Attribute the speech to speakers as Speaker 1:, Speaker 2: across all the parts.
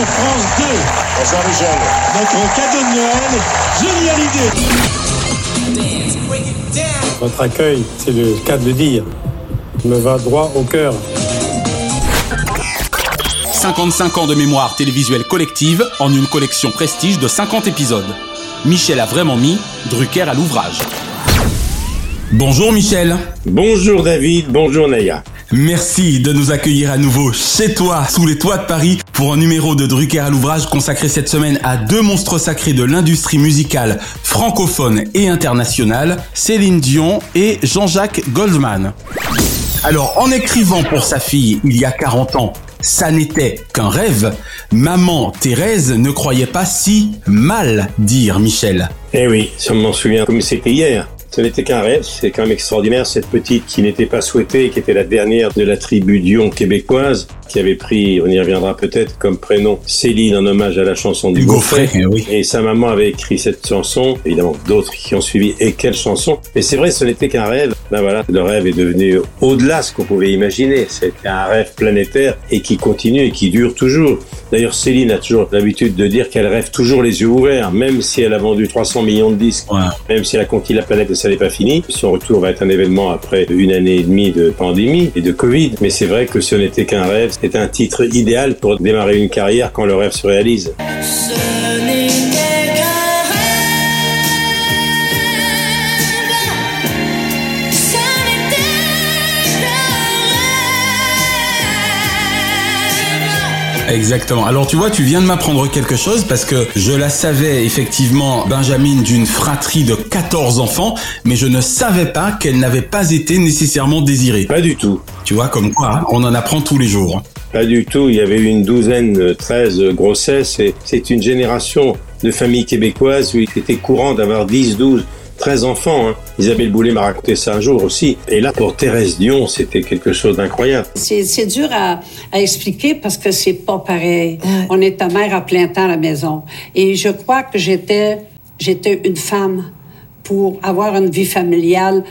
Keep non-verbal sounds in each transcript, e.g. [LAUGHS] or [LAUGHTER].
Speaker 1: Sur France 2.
Speaker 2: Bonsoir Michel.
Speaker 1: Notre cadeau de Noël, génial idée.
Speaker 3: Votre accueil, c'est le cas de le dire, me va droit au cœur.
Speaker 4: 55 ans de mémoire télévisuelle collective en une collection prestige de 50 épisodes. Michel a vraiment mis Drucker à l'ouvrage. Bonjour Michel.
Speaker 5: Bonjour David, bonjour Naya.
Speaker 4: Merci de nous accueillir à nouveau chez toi, sous les toits de Paris, pour un numéro de Drucker à l'ouvrage consacré cette semaine à deux monstres sacrés de l'industrie musicale francophone et internationale, Céline Dion et Jean-Jacques Goldman. Alors, en écrivant pour sa fille il y a 40 ans, ça n'était qu'un rêve, maman Thérèse ne croyait pas si mal dire Michel.
Speaker 5: Eh oui, ça m'en souvient comme c'était hier. Ce n'était qu'un rêve, c'est quand même extraordinaire cette petite qui n'était pas souhaitée, qui était la dernière de la tribu Dion québécoise, qui avait pris, on y reviendra peut-être, comme prénom Céline en hommage à la chanson du Gaufret.
Speaker 4: Eh oui.
Speaker 5: Et sa maman avait écrit cette chanson, évidemment d'autres qui ont suivi, et quelle chanson Mais c'est vrai, ce n'était qu'un rêve. Ben voilà, le rêve est devenu au-delà ce qu'on pouvait imaginer. C'était un rêve planétaire et qui continue et qui dure toujours. D'ailleurs, Céline a toujours l'habitude de dire qu'elle rêve toujours les yeux ouverts, même si elle a vendu 300 millions de disques, même si elle a conquis la planète et ça n'est pas fini. Son retour va être un événement après une année et demie de pandémie et de Covid. Mais c'est vrai que ce n'était qu'un rêve. C'est un titre idéal pour démarrer une carrière quand le rêve se réalise.
Speaker 4: Exactement. Alors tu vois, tu viens de m'apprendre quelque chose parce que je la savais effectivement, Benjamin, d'une fratrie de 14 enfants, mais je ne savais pas qu'elle n'avait pas été nécessairement désirée.
Speaker 5: Pas du tout.
Speaker 4: Tu vois, comme quoi, hein, on en apprend tous les jours. hein.
Speaker 5: Pas du tout. Il y avait eu une douzaine, euh, 13 grossesses et c'est une génération de familles québécoises où il était courant d'avoir 10, 12, 13 enfants. hein. Isabelle Boulay m'a raconté ça un jour aussi. Et là, pour Thérèse Dion, c'était quelque chose d'incroyable.
Speaker 6: C'est dur à, à expliquer parce que c'est pas pareil. On est ta mère à plein temps à la maison. Et je crois que j'étais, j'étais une femme pour avoir une vie familiale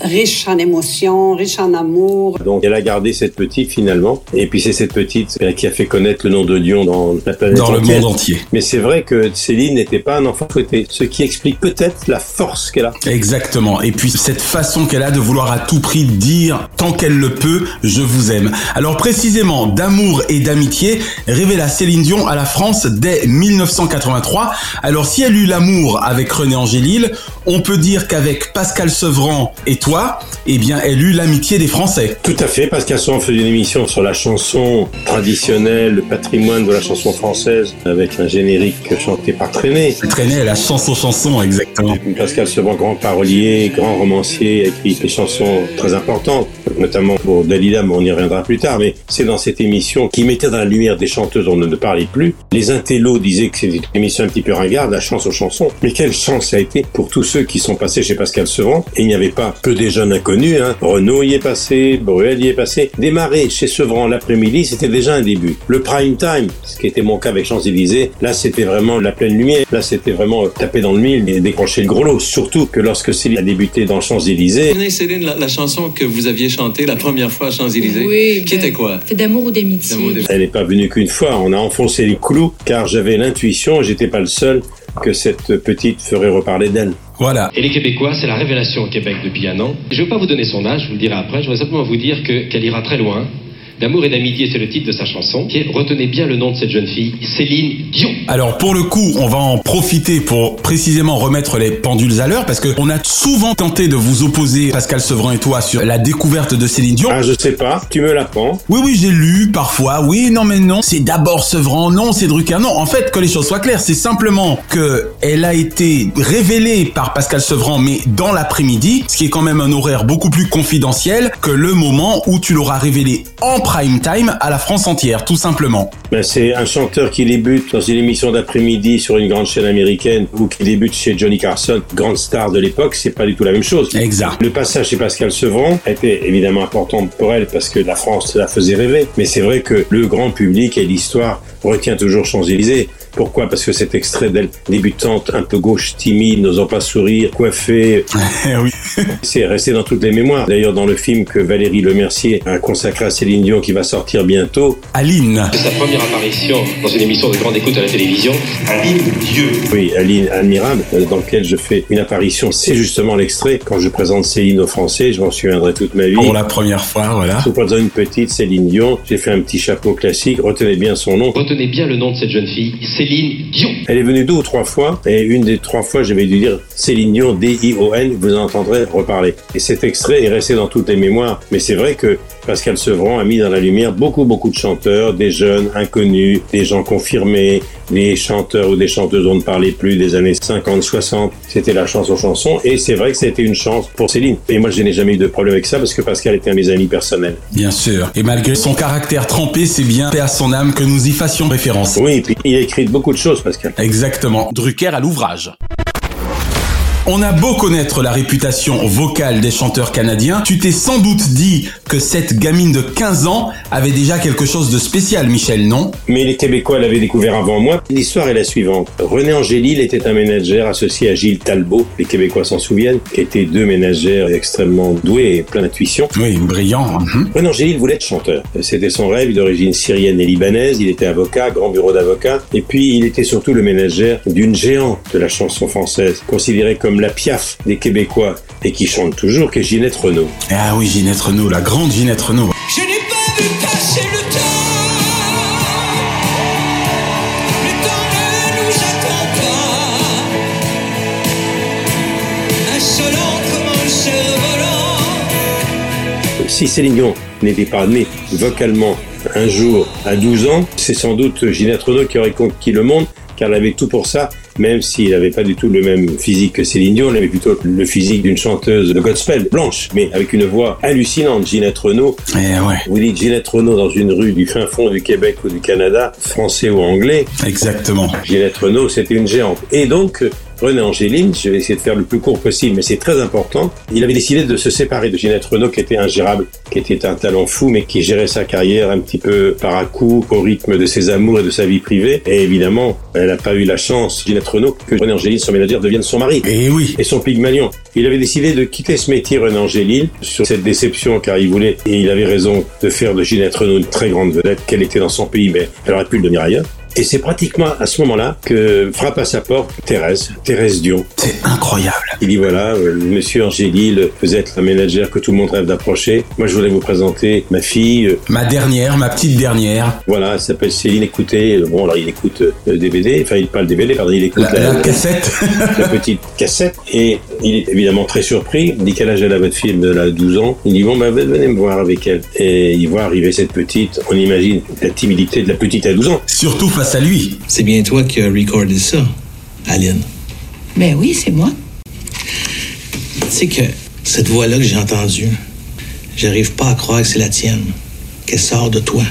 Speaker 6: riche en émotions, riche en amour.
Speaker 5: Donc elle a gardé cette petite finalement. Et puis c'est cette petite euh, qui a fait connaître le nom de Dion dans la planète
Speaker 4: Dans le
Speaker 5: entière.
Speaker 4: monde entier.
Speaker 5: Mais c'est vrai que Céline n'était pas un enfant souhaité. Ce qui explique peut-être la force qu'elle a.
Speaker 4: Exactement. Et puis cette façon qu'elle a de vouloir à tout prix dire, tant qu'elle le peut, je vous aime. Alors précisément, d'amour et d'amitié, révéla Céline Dion à la France dès 1983. Alors si elle eut l'amour avec René Angélil, on peut dire qu'avec Pascal Sevran et toi, eh bien elle eut l'amitié des Français.
Speaker 5: Tout à fait. Pascal Sevran faisait une émission sur la chanson traditionnelle, le patrimoine de la chanson française, avec un générique chanté par Traîné.
Speaker 4: Traînait la chanson chanson, exactement.
Speaker 5: Pascal Sevran, grand parolier, grand romancier, a écrit des chansons très importantes, notamment pour Dalida, mais on y reviendra plus tard. Mais c'est dans cette émission qui mettait dans la lumière des chanteuses dont on ne parlait plus. Les intellos disaient que c'était une émission un petit peu ringarde, la chance aux chansons. Mais quelle chance ça a été pour tous ceux qui sont passés chez Pascal Sevran. Et il n'y avait pas que des jeunes inconnus. Hein. Renaud y est passé, Bruel y est passé. Démarrer chez Sevran l'après-midi, c'était déjà un début. Le prime time, ce qui était mon cas avec Champs-Élysées, là c'était vraiment la pleine lumière. Là c'était vraiment taper dans le mille et décrocher le gros lot. Surtout que lorsque Céline a débuté dans Champs-Élysées,
Speaker 7: Vous connaissez, Céline, la, la chanson que vous aviez chantée la première fois à Champs-Élysées?
Speaker 8: Oui,
Speaker 7: Qui
Speaker 8: ben,
Speaker 7: était quoi?
Speaker 8: C'est d'amour ou d'amitié.
Speaker 7: D'amour ou d'amitié.
Speaker 5: Elle n'est pas venue qu'une fois, on a enfoncé les clous car j'avais l'intuition, et j'étais pas le seul, que cette petite ferait reparler d'elle.
Speaker 4: Voilà.
Speaker 9: Et les Québécois, c'est la révélation au Québec depuis un an. Je ne vais pas vous donner son âge, je vous le dirai après, je vais simplement vous dire que- qu'elle ira très loin, D'amour et d'amitié, c'est le titre de sa chanson. Qui est, retenez bien le nom de cette jeune fille, Céline Dion.
Speaker 4: Alors pour le coup, on va en profiter pour précisément remettre les pendules à l'heure parce que on a souvent tenté de vous opposer, Pascal Sevran et toi, sur la découverte de Céline Dion.
Speaker 5: Ah, je sais pas, tu me l'apprends.
Speaker 4: Oui, oui, j'ai lu parfois. Oui, non, mais non. C'est d'abord Sevran, non, c'est Drucker. Non, en fait, que les choses soient claires, c'est simplement que elle a été révélée par Pascal Sevran, mais dans l'après-midi, ce qui est quand même un horaire beaucoup plus confidentiel que le moment où tu l'auras révélé en prime time à la France entière, tout simplement.
Speaker 5: Ben, c'est un chanteur qui débute dans une émission d'après-midi sur une grande chaîne américaine ou qui débute chez Johnny Carson, grande star de l'époque, c'est pas du tout la même chose.
Speaker 4: Exact.
Speaker 5: Le passage chez Pascal Sevran a été évidemment important pour elle parce que la France la faisait rêver. Mais c'est vrai que le grand public et l'histoire retient toujours Champs-Élysées. Pourquoi? Parce que cet extrait d'elle débutante, un peu gauche, timide, n'osant pas sourire, coiffée, [LAUGHS]
Speaker 4: oui.
Speaker 5: c'est resté dans toutes les mémoires. D'ailleurs, dans le film que Valérie Lemercier a consacré à Céline Dion, qui va sortir bientôt,
Speaker 4: Aline.
Speaker 9: C'est sa première apparition dans une émission de grande écoute à la télévision. Aline Dieu.
Speaker 5: oui, Aline Admirable, euh, dans lequel je fais une apparition, c'est justement l'extrait quand je présente Céline aux Français. Je m'en souviendrai toute ma vie.
Speaker 4: Pour la première fois, voilà.
Speaker 5: Je vous présente une petite Céline Dion. J'ai fait un petit chapeau classique. Retenez bien son nom.
Speaker 9: Retenez bien le nom de cette jeune fille, Céline Dion.
Speaker 5: Elle est venue deux ou trois fois, et une des trois fois, j'avais dû dire Céline Dion, D-I-O-N, vous en entendrez reparler. Et cet extrait est resté dans toutes les mémoires. Mais c'est vrai que Pascal Sevran a mis dans la lumière beaucoup, beaucoup de chanteurs, des jeunes, inconnus, des gens confirmés, des chanteurs ou des chanteuses dont on ne parlait plus des années 50, 60. C'était la chance aux chansons, et c'est vrai que ça a été une chance pour Céline. Et moi, je n'ai jamais eu de problème avec ça, parce que Pascal était un de mes amis personnels.
Speaker 4: Bien sûr. Et malgré son caractère trempé, c'est bien paix à son âme que nous y fassions référence.
Speaker 5: Oui, et puis il a écrit beaucoup de choses, Pascal.
Speaker 4: Exactement. Drucker à l'ouvrage. On a beau connaître la réputation vocale des chanteurs canadiens, tu t'es sans doute dit que cette gamine de 15 ans avait déjà quelque chose de spécial, Michel, non?
Speaker 5: Mais les Québécois l'avaient découvert avant moi. L'histoire est la suivante. René Angélil était un ménagère associé à Gilles Talbot, les Québécois s'en souviennent, qui étaient deux ménagères extrêmement doués et plein d'intuition.
Speaker 4: Oui, brillant. mhm.
Speaker 5: René Angélil voulait être chanteur. C'était son rêve, d'origine syrienne et libanaise. Il était avocat, grand bureau d'avocat. Et puis, il était surtout le ménagère d'une géante de la chanson française, considérée comme la piaf des Québécois et qui chante toujours, qui est Ginette Renault.
Speaker 4: Ah oui, Ginette Renault, la grande Ginette Renault.
Speaker 1: Je n'ai pas vu passer le temps. Le temps ne nous attend pas. Insolent comme un cerf-volant.
Speaker 5: Si Céline Dion n'était pas née vocalement un jour à 12 ans, c'est sans doute Ginette Renault qui aurait conquis le monde, car elle avait tout pour ça, même s'il n'avait pas du tout le même physique que Céline Dion, elle avait plutôt le physique d'une chanteuse de gospel, blanche, mais avec une voix hallucinante. Ginette Renault,
Speaker 4: Eh ouais,
Speaker 5: vous dites Ginette Renault dans une rue du fin fond du Québec ou du Canada, français ou anglais,
Speaker 4: exactement.
Speaker 5: Ginette Renault, c'était une géante. Et donc, René Angéline, je vais essayer de faire le plus court possible, mais c'est très important. Il avait décidé de se séparer de Ginette Renault, qui était ingérable, qui était un talent fou, mais qui gérait sa carrière un petit peu par à coup, au rythme de ses amours et de sa vie privée. Et évidemment, elle n'a pas eu la chance, Ginette Renault, que René Angéline, son manager, devienne son mari.
Speaker 4: Et oui.
Speaker 5: Et son Pygmalion. Il avait décidé de quitter ce métier, René Angélil, sur cette déception, car il voulait, et il avait raison, de faire de Ginette Renault une très grande vedette, qu'elle était dans son pays, mais elle aurait pu le devenir ailleurs. Et c'est pratiquement à ce moment-là que frappe à sa porte Thérèse, Thérèse Dion.
Speaker 4: C'est incroyable.
Speaker 5: Il dit voilà, euh, monsieur Angélil, vous êtes la ménagère que tout le monde rêve d'approcher. Moi, je voulais vous présenter ma fille. euh,
Speaker 4: Ma dernière, ma petite dernière.
Speaker 5: Voilà, elle s'appelle Céline. Écoutez, bon, alors il écoute euh, le DVD, enfin, il pas le DVD, pardon, il écoute
Speaker 4: La, la cassette.
Speaker 5: la petite cassette. Et il est évidemment très surpris. Il dit quel âge elle a votre fille? Elle a 12 ans. Il dit bon, ben, venez me voir avec elle. Et il voit arriver cette petite. On imagine la timidité de la petite à 12 ans.
Speaker 4: Surtout face à lui.
Speaker 7: C'est bien toi qui as recordé ça, Aline.
Speaker 2: Ben oui, c'est moi.
Speaker 7: Tu sais que cette voix-là que j'ai entendue, j'arrive pas à croire que c'est la tienne, qu'elle sort de toi.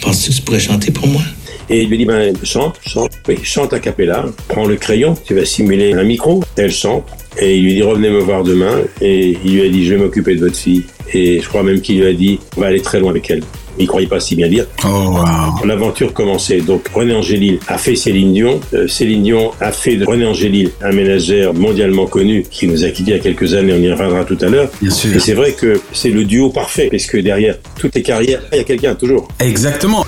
Speaker 7: Penses-tu que tu pourrais chanter pour moi?
Speaker 5: Et il lui dit, ben, chante, chante. Oui, chante a cappella. Prends le crayon, tu vas simuler un micro. Elle chante. Et il lui dit, revenez me voir demain. Et il lui a dit, je vais m'occuper de votre fille. Et je crois même qu'il lui a dit, on va aller très loin avec elle. Il croyait pas si bien dire.
Speaker 4: Oh wow.
Speaker 5: L'aventure commençait. Donc René Angélil a fait Céline Dion. Euh, Céline Dion a fait de René Angélil un ménagère mondialement connu qui nous a quittés il y a quelques années. On y reviendra tout à l'heure.
Speaker 4: Bien sûr.
Speaker 5: Et c'est vrai que c'est le duo parfait. Parce que derrière toutes les carrières, il y a quelqu'un toujours.
Speaker 4: Exactement.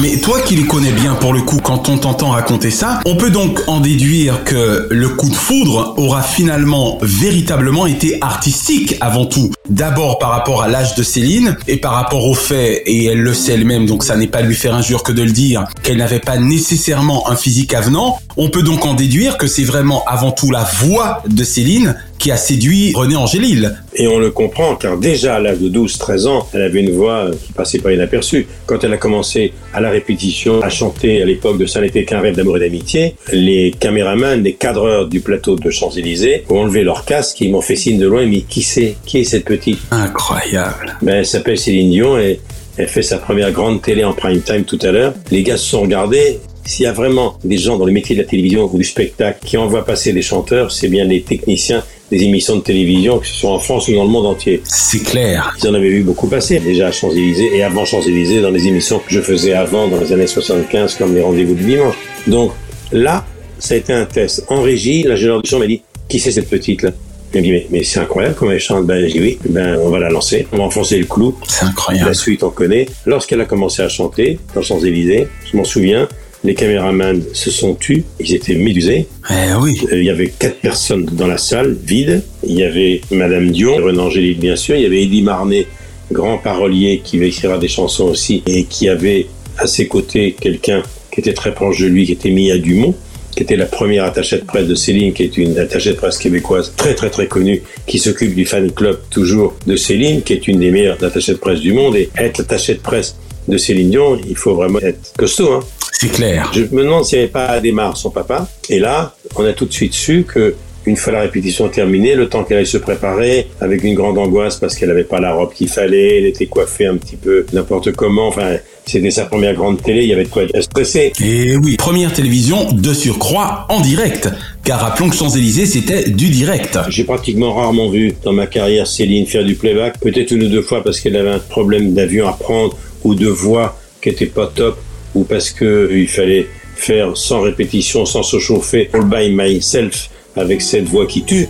Speaker 4: Mais toi qui les connais bien pour le coup, quand on t'entend raconter ça, on peut donc en déduire que le coup de foudre aura finalement véritablement été artistique avant tout. D'abord par rapport à l'âge de Céline et par rapport au fait, et elle le sait elle-même, donc ça n'est pas lui faire injure que de le dire, qu'elle n'avait pas nécessairement un physique avenant. On peut donc en déduire que c'est vraiment avant tout la voix de Céline qui a séduit René Angélil.
Speaker 5: Et on le comprend, car déjà à l'âge de 12-13 ans, elle avait une voix qui passait pas inaperçue. Quand elle a commencé à la répétition, à chanter à l'époque de Ça n'était qu'un rêve d'amour et d'amitié, les caméramans, les cadreurs du plateau de Champs-Élysées ont enlevé leur casque et ils m'ont fait signe de loin, mais qui c'est? Qui est cette petite?
Speaker 4: Incroyable.
Speaker 5: Ben, elle s'appelle Céline Dion et elle fait sa première grande télé en prime time tout à l'heure. Les gars se sont regardés s'il y a vraiment des gens dans le métier de la télévision ou du spectacle qui envoient passer des chanteurs, c'est bien les techniciens des émissions de télévision, que ce soit en France ou dans le monde entier.
Speaker 4: C'est clair.
Speaker 5: Ils en avaient vu beaucoup passer, déjà à Champs-Élysées et avant Champs-Élysées, dans les émissions que je faisais avant, dans les années 75, comme les rendez-vous du dimanche. Donc là, ça a été un test. En régie, l'ingénieur du son m'a dit, qui c'est cette petite-là? Il m'a dit, mais, mais c'est incroyable comment elle chante. Ben, j'ai dit, oui, ben, on va la lancer. On va enfoncer le clou.
Speaker 4: C'est incroyable.
Speaker 5: La suite, on connaît. Lorsqu'elle a commencé à chanter, dans Champs-Élysées, je m'en souviens, les caméramans se sont tus, ils étaient médusés.
Speaker 4: Eh oui.
Speaker 5: Euh, Il y avait quatre personnes dans la salle, vide. Il y avait Madame Dion, René Angélique bien sûr. Il y avait Eddie Marnet, grand parolier qui écrira des chansons aussi et qui avait à ses côtés quelqu'un qui était très proche de lui, qui était Mia Dumont qui était la première attachée de presse de Céline, qui est une attachée de presse québécoise très très très connue, qui s'occupe du fan club toujours de Céline, qui est une des meilleures attachées de presse du monde. Et être attachée de presse de Céline Dion, il faut vraiment être costaud. Hein.
Speaker 4: C'est clair.
Speaker 5: Je me demande s'il n'y avait pas Adémar, son papa. Et là, on a tout de suite su que une fois la répétition terminée, le temps qu'elle aille se préparer, avec une grande angoisse parce qu'elle n'avait pas la robe qu'il fallait, elle était coiffée un petit peu n'importe comment, enfin, c'était sa première grande télé, il y avait de quoi être stressé.
Speaker 4: Et oui, première télévision de surcroît en direct. Car rappelons que Champs-Élysées, c'était du direct.
Speaker 5: J'ai pratiquement rarement vu dans ma carrière Céline faire du playback, peut-être une ou deux fois parce qu'elle avait un problème d'avion à prendre ou de voix qui était pas top ou parce que il fallait faire sans répétition, sans se chauffer, all by myself avec cette voix qui tue.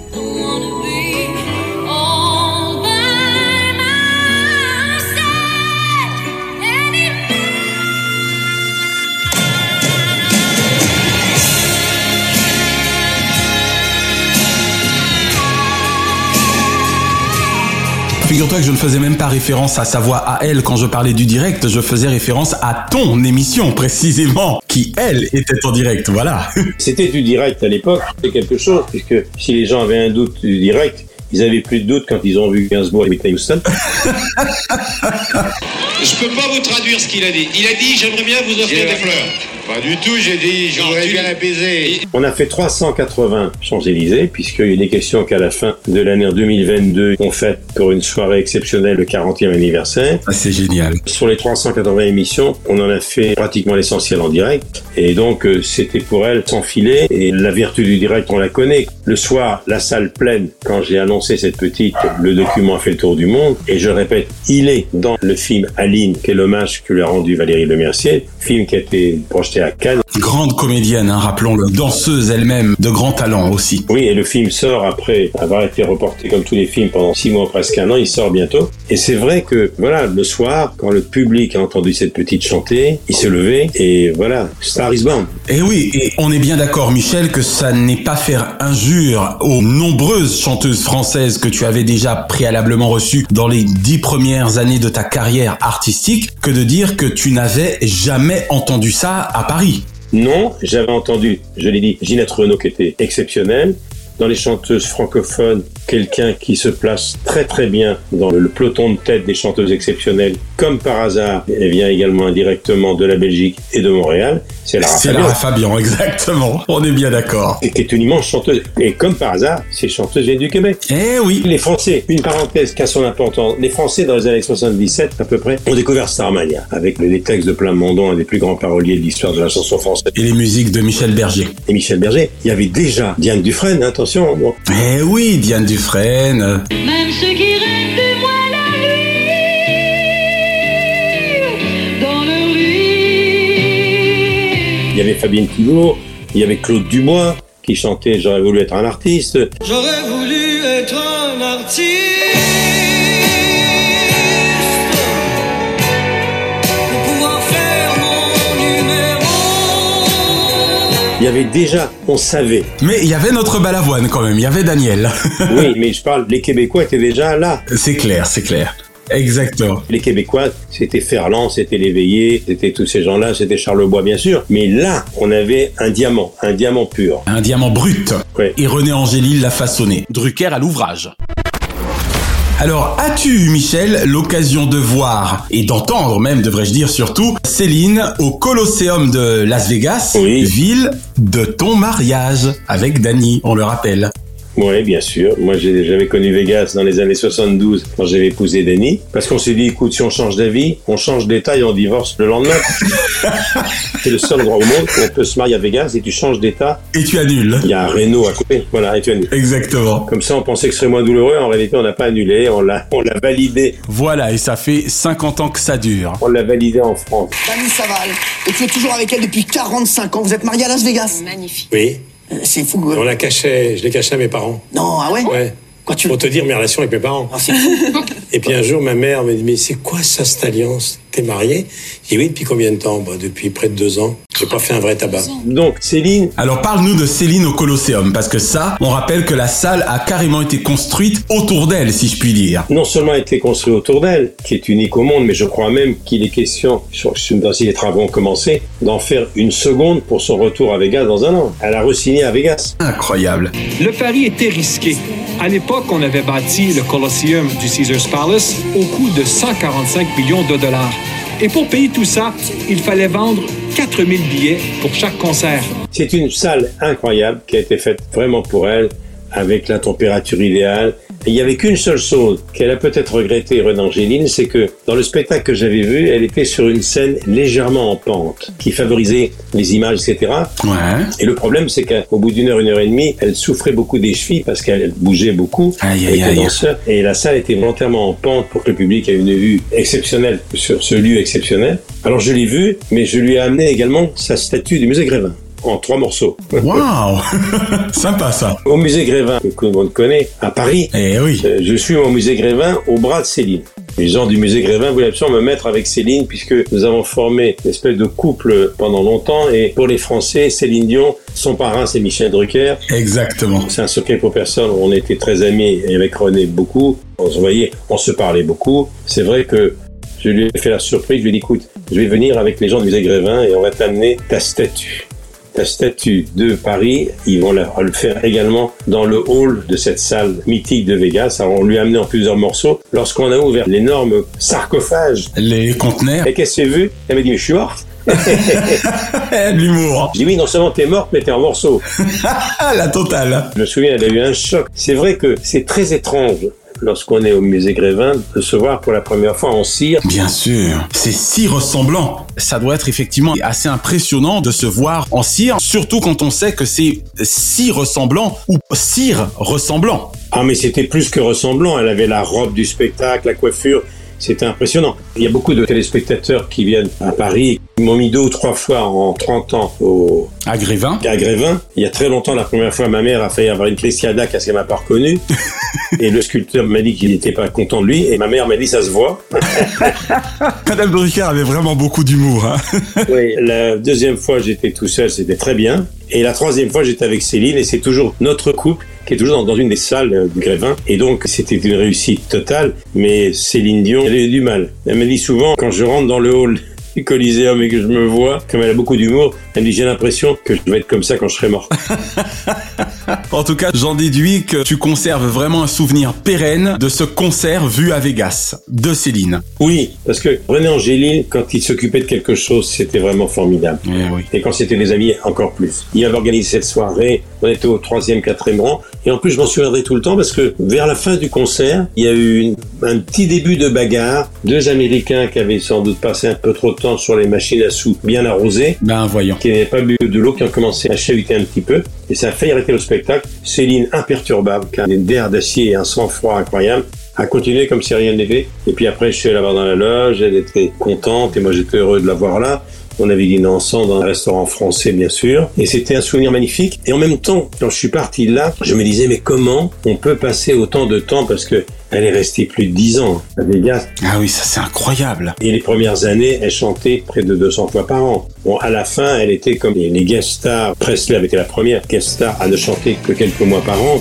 Speaker 4: Je ne faisais même pas référence à sa voix à elle quand je parlais du direct, je faisais référence à ton émission précisément, qui elle était en direct, voilà.
Speaker 5: C'était du direct à l'époque, c'est quelque chose, puisque si les gens avaient un doute du direct, ils avaient plus de doute quand ils ont vu Gainsbourg et Whitney Houston.
Speaker 8: Je peux pas vous traduire ce qu'il a dit. Il a dit j'aimerais bien vous offrir des fleurs.
Speaker 10: Pas du tout, j'ai dit je voudrais bien apaiser.
Speaker 5: On a fait 380 Champs-Élysées, puisqu'il est question qu'à la fin de l'année 2022, on fête pour une soirée exceptionnelle le 40e anniversaire.
Speaker 4: Ah, c'est génial.
Speaker 5: Sur les 380 émissions, on en a fait pratiquement l'essentiel en direct. Et donc, euh, c'était pour elle s'enfiler. Et la vertu du direct, on la connaît. Le soir, la salle pleine, quand j'ai annoncé cette petite, le document a fait le tour du monde. Et je répète, il est dans le film Aline, qui est l'hommage que lui a rendu Valérie Lemercier, film qui a été projeté à Cannes.
Speaker 4: Grande comédienne, hein, rappelons-le. Danseuse elle-même, de grand talent aussi.
Speaker 5: Oui, et le film sort après avoir été reporté comme tous les films pendant six mois, presque un an. Il sort bientôt. Et c'est vrai que, voilà, le soir, quand le public a entendu cette petite chanter, il s'est levé et voilà, Star is born.
Speaker 4: Et oui, et on est bien d'accord, Michel, que ça n'est pas faire injure aux nombreuses chanteuses françaises que tu avais déjà préalablement reçues dans les dix premières années de ta carrière artistique que de dire que tu n'avais jamais entendu ça à Paris.
Speaker 5: Non, j'avais entendu, je l'ai dit, Ginette Renault qui était exceptionnelle. Dans les chanteuses francophones, quelqu'un qui se place très très bien dans le peloton de tête des chanteuses exceptionnelles. Comme par hasard, elle vient également indirectement de la Belgique et de Montréal. C'est Lara
Speaker 4: C'est
Speaker 5: Fabian.
Speaker 4: Lara Fabian, [LAUGHS] exactement. On est bien d'accord.
Speaker 5: Et qui est une immense chanteuse. Et comme par hasard, ces chanteuses viennent du Québec.
Speaker 4: Eh oui.
Speaker 5: Les Français, une parenthèse qui a son importance. Les Français, dans les années 77 à peu près, ont découvert Starmania. Avec les textes de Plamondon, un des plus grands paroliers de l'histoire de la chanson française.
Speaker 4: Et les musiques de Michel Berger.
Speaker 5: Et Michel Berger. Il y avait déjà Diane Dufresne, hein, attention. Bon.
Speaker 4: Eh oui, Diane Dufresne.
Speaker 11: Même ceux qui rêvent du moine à lui, dans leur lit.
Speaker 5: Il y avait Fabienne Thibault, il y avait Claude Dumois qui chantait J'aurais voulu être un artiste.
Speaker 1: J'aurais voulu être un artiste
Speaker 5: Il y avait déjà, on savait.
Speaker 4: Mais il y avait notre balavoine quand même, il y avait Daniel. [LAUGHS]
Speaker 5: oui, mais je parle, les Québécois étaient déjà là.
Speaker 4: C'est clair, c'est clair. Exactement.
Speaker 5: Les Québécois, c'était Ferland, c'était l'éveillé, c'était tous ces gens-là, c'était Charlebois bien sûr. Mais là, on avait un diamant, un diamant pur.
Speaker 4: Un diamant brut.
Speaker 5: Ouais.
Speaker 4: Et René Angélil l'a façonné. Drucker à l'ouvrage. Alors, as-tu, Michel, l'occasion de voir, et d'entendre même, devrais-je dire surtout, Céline au Colosseum de Las Vegas,
Speaker 5: Oui.
Speaker 4: ville de ton mariage, avec Dany, on le rappelle?
Speaker 5: Oui, bien sûr. Moi, j'ai- j'avais connu Vegas dans les années 72 quand j'avais épousé Denis. Parce qu'on s'est dit, écoute, si on change d'avis, on change d'état et on divorce le lendemain. [LAUGHS] C'est le seul endroit au monde où on peut se marier à Vegas et tu changes d'état.
Speaker 4: Et tu annules.
Speaker 5: Il y a un Renault à côté. Voilà, et tu annules.
Speaker 4: Exactement.
Speaker 5: Comme ça, on pensait que ce serait moins douloureux. En réalité, on n'a pas annulé. On l'a, on l'a validé.
Speaker 4: Voilà, et ça fait 50 ans que ça dure.
Speaker 5: On l'a validé en France.
Speaker 12: Dani Saval, et tu es toujours avec elle depuis 45 ans. Vous êtes mariés à Las Vegas
Speaker 11: Magnifique.
Speaker 13: Oui.
Speaker 12: Euh, C'est fou.
Speaker 13: On l'a caché, je l'ai caché à mes parents.
Speaker 12: Non, ah ouais?
Speaker 13: Ouais.
Speaker 12: Quoi, tu
Speaker 13: Pour te dire mes relations avec mes parents.
Speaker 12: Ah, c'est fou. [LAUGHS]
Speaker 13: Et puis un jour, ma mère me dit Mais c'est quoi ça, cette alliance? T'es marié J'ai dit Oui, depuis combien de temps? Bah, Depuis près de deux ans. J'ai pas fait un vrai tabac.
Speaker 5: Donc, Céline,
Speaker 4: Alors parle-nous de Céline au Colosseum, parce que ça, on rappelle que la salle a carrément été construite autour d'elle, si je puis dire.
Speaker 5: non seulement a été construit autour d'elle, qui est unique au monde, mais je crois même qu'il est question, sur- si les travaux ont commencé, d'en faire une seconde pour son retour à Vegas dans un an. Elle a re-signé à Vegas.
Speaker 4: Incroyable.
Speaker 14: Le pari était risqué. À l'époque, on avait bâti le Colosseum du Caesars Palace au coût de 145 millions de dollars. Et pour payer tout ça, il fallait vendre 4000 billets pour chaque concert.
Speaker 5: C'est une salle incroyable qui a été faite vraiment pour elle, avec la température idéale. Et il n'y avait qu'une seule chose qu'elle a peut-être regretté, René Angéline, c'est que dans le spectacle que j'avais vu, elle était sur une scène légèrement en pente, qui favorisait les images, etc.
Speaker 4: Ouais.
Speaker 5: Et le problème, c'est qu'au bout d'une heure, une heure et demie, elle souffrait beaucoup des chevilles parce qu'elle bougeait beaucoup.
Speaker 4: Aïe, aïe,
Speaker 5: avec le
Speaker 4: aïe.
Speaker 5: Et la salle était volontairement en pente pour que le public ait une vue exceptionnelle sur ce lieu exceptionnel. Alors je l'ai vu, mais je lui ai amené également sa statue du musée Grévin en trois morceaux.
Speaker 4: Waouh [LAUGHS] Sympa ça.
Speaker 5: Au musée Grévin, que tout le monde connaît, à Paris,
Speaker 4: Eh oui.
Speaker 5: euh, je suis au musée Grévin au bras de Céline. Les gens du musée Grévin voulaient absolument me mettre avec Céline puisque nous avons formé une espèce de couple pendant longtemps et pour les Français, Céline Dion, son parrain c'est Michel Drucker.
Speaker 4: Exactement.
Speaker 5: C'est un secret pour personne, on était très amis et avec René beaucoup. On se voyait, on se parlait beaucoup. C'est vrai que je lui ai fait la surprise, je lui ai dit écoute, je vais venir avec les gens du musée Grévin et on va t'amener ta statue. Ta statue de Paris, ils vont la- le faire également dans le hall de cette salle mythique de Vegas. Alors on lui a amené en plusieurs morceaux. Lorsqu'on a ouvert l'énorme sarcophage,
Speaker 4: Les conteneurs.
Speaker 5: et qu'est-ce que c'est vu? Elle m'a dit mais je suis morte. [LAUGHS]
Speaker 4: L'humour.
Speaker 5: Dis oui, non seulement t'es morte, mais t'es en morceaux. [LAUGHS]
Speaker 4: La totale.
Speaker 5: Je me souviens, elle a eu un choc. C'est vrai que c'est très étrange lorsqu'on est au musée Grévin de se voir pour la première fois en cire.
Speaker 4: Bien sûr. C'est si ressemblant. Ça doit être effectivement assez impressionnant de se voir en cire, surtout quand on sait que c'est si ressemblant ou cire ressemblant.
Speaker 5: Ah mais c'était plus que ressemblant. Elle avait la robe du spectacle, la coiffure. C'était impressionnant. Il y a beaucoup de téléspectateurs qui viennent à Paris. Ils m'ont mis deux ou trois fois en 30 ans au,
Speaker 4: À Grévin.
Speaker 5: à Grévin. Il y a très longtemps, la première fois, ma mère a failli avoir une clé-sciada parce qu'elle m'a pas reconnu. [LAUGHS] et le sculpteur m'a dit qu'il n'était pas content de lui. Et ma mère m'a dit, ça se voit. [LAUGHS]
Speaker 4: Madame Drucker avait vraiment beaucoup d'humour. Hein. [LAUGHS]
Speaker 5: Oui, la deuxième fois, j'étais tout seul, c'était très bien. Et la troisième fois, j'étais avec Céline et c'est toujours notre couple qui est toujours dans, une des salles euh, du Grévin. Et donc, c'était une réussite totale. Mais Céline Dion, elle a eu du mal. Elle me dit souvent, quand je rentre dans le hall Coliseum et que je me vois, comme elle a beaucoup d'humour, elle me dit, j'ai l'impression que je vais être comme ça quand je serai mort. [LAUGHS]
Speaker 4: En tout cas, j'en déduis que tu conserves vraiment un souvenir pérenne de ce concert vu à Vegas de Céline.
Speaker 5: Oui, parce que René Angélil, quand il s'occupait de quelque chose, c'était vraiment formidable.
Speaker 4: Eh oui.
Speaker 5: Et quand c'était des amis, encore plus. Il avait organisé cette soirée, on était au troisième, quatrième rang. Et en plus, je m'en souviendrai tout le temps parce que vers la fin du concert, il y a eu une- un petit début de bagarre. Deux Américains qui avaient sans doute passé un peu trop de temps sur les machines à sous bien arrosées,
Speaker 4: Ben voyons.
Speaker 5: qui n'avaient pas bu de l'eau, qui ont commencé à chahuter un petit peu. Et ça a failli arrêter le spectacle. Céline, imperturbable, qui a une nerfs d'acier et un sang-froid incroyable, a continué comme si rien n'était. Et puis après, je suis allé là-bas dans la loge, elle était contente et moi j'étais heureux de la voir là. On avait dîné ensemble dans un restaurant français, bien sûr. Et c'était un souvenir magnifique. Et en même temps, quand je suis parti là, je me disais, mais comment on peut passer autant de temps parce que elle est restée plus de 10 ans à Vegas.
Speaker 4: Ah oui, ça c'est incroyable.
Speaker 5: Et les premières années, elle chantait près de 200 fois par an. Bon, à la fin, elle était comme les guest stars. Presley avait été la première guest star à ne chanter que quelques mois par an.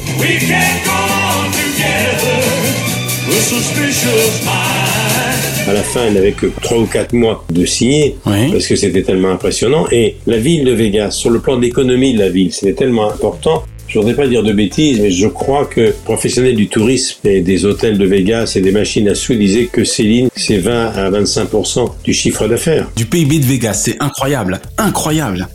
Speaker 5: À la fin, elle n'avait que 3 ou 4 mois de signer, parce que c'était tellement impressionnant. Et la ville de Vegas, sur le plan de l'économie de la ville, c'était tellement important je voudrais pas dire de bêtises, mais je crois que professionnels du tourisme et des hôtels de Vegas et des machines à sous disaient que Céline, c'est 20 à 25% du chiffre d'affaires.
Speaker 4: Du PIB de Vegas, c'est incroyable, incroyable.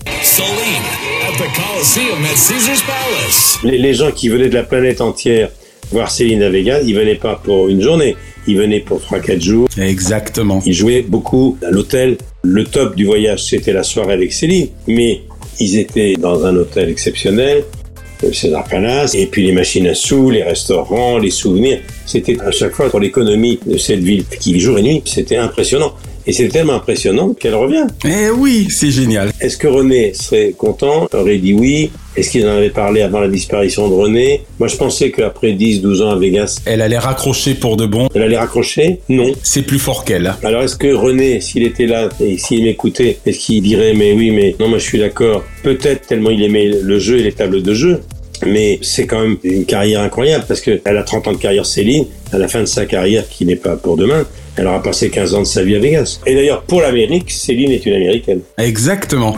Speaker 5: Les, les gens qui venaient de la planète entière voir Céline à Vegas, ils venaient pas pour une journée, ils venaient pour 3-4 jours.
Speaker 4: Exactement.
Speaker 5: Ils jouaient beaucoup à l'hôtel. Le top du voyage, c'était la soirée avec Céline, mais ils étaient dans un hôtel exceptionnel, le César Palace, et puis les machines à sous, les restaurants, les souvenirs. C'était à chaque fois pour l'économie de cette ville qui vit jour et nuit, c'était impressionnant. Et c'est tellement impressionnant qu'elle revient.
Speaker 4: Eh oui, c'est génial.
Speaker 5: Est-ce que René serait content Aurait dit oui Est-ce qu'ils en avaient parlé avant la disparition de René Moi, je pensais qu'après 10-12 ans à Vegas...
Speaker 4: Elle allait raccrocher pour de bon.
Speaker 5: Elle allait raccrocher Non.
Speaker 4: C'est plus fort qu'elle.
Speaker 5: Alors, est-ce que René, s'il était là et s'il m'écoutait, est-ce qu'il dirait mais oui, mais non, moi je suis d'accord Peut-être tellement il aimait le jeu et les tables de jeu. Mais c'est quand même une carrière incroyable parce qu'elle a 30 ans de carrière Céline, à la fin de sa carrière qui n'est pas pour demain, elle aura passé 15 ans de sa vie à Vegas. Et d'ailleurs, pour l'Amérique, Céline est une Américaine.
Speaker 4: Exactement.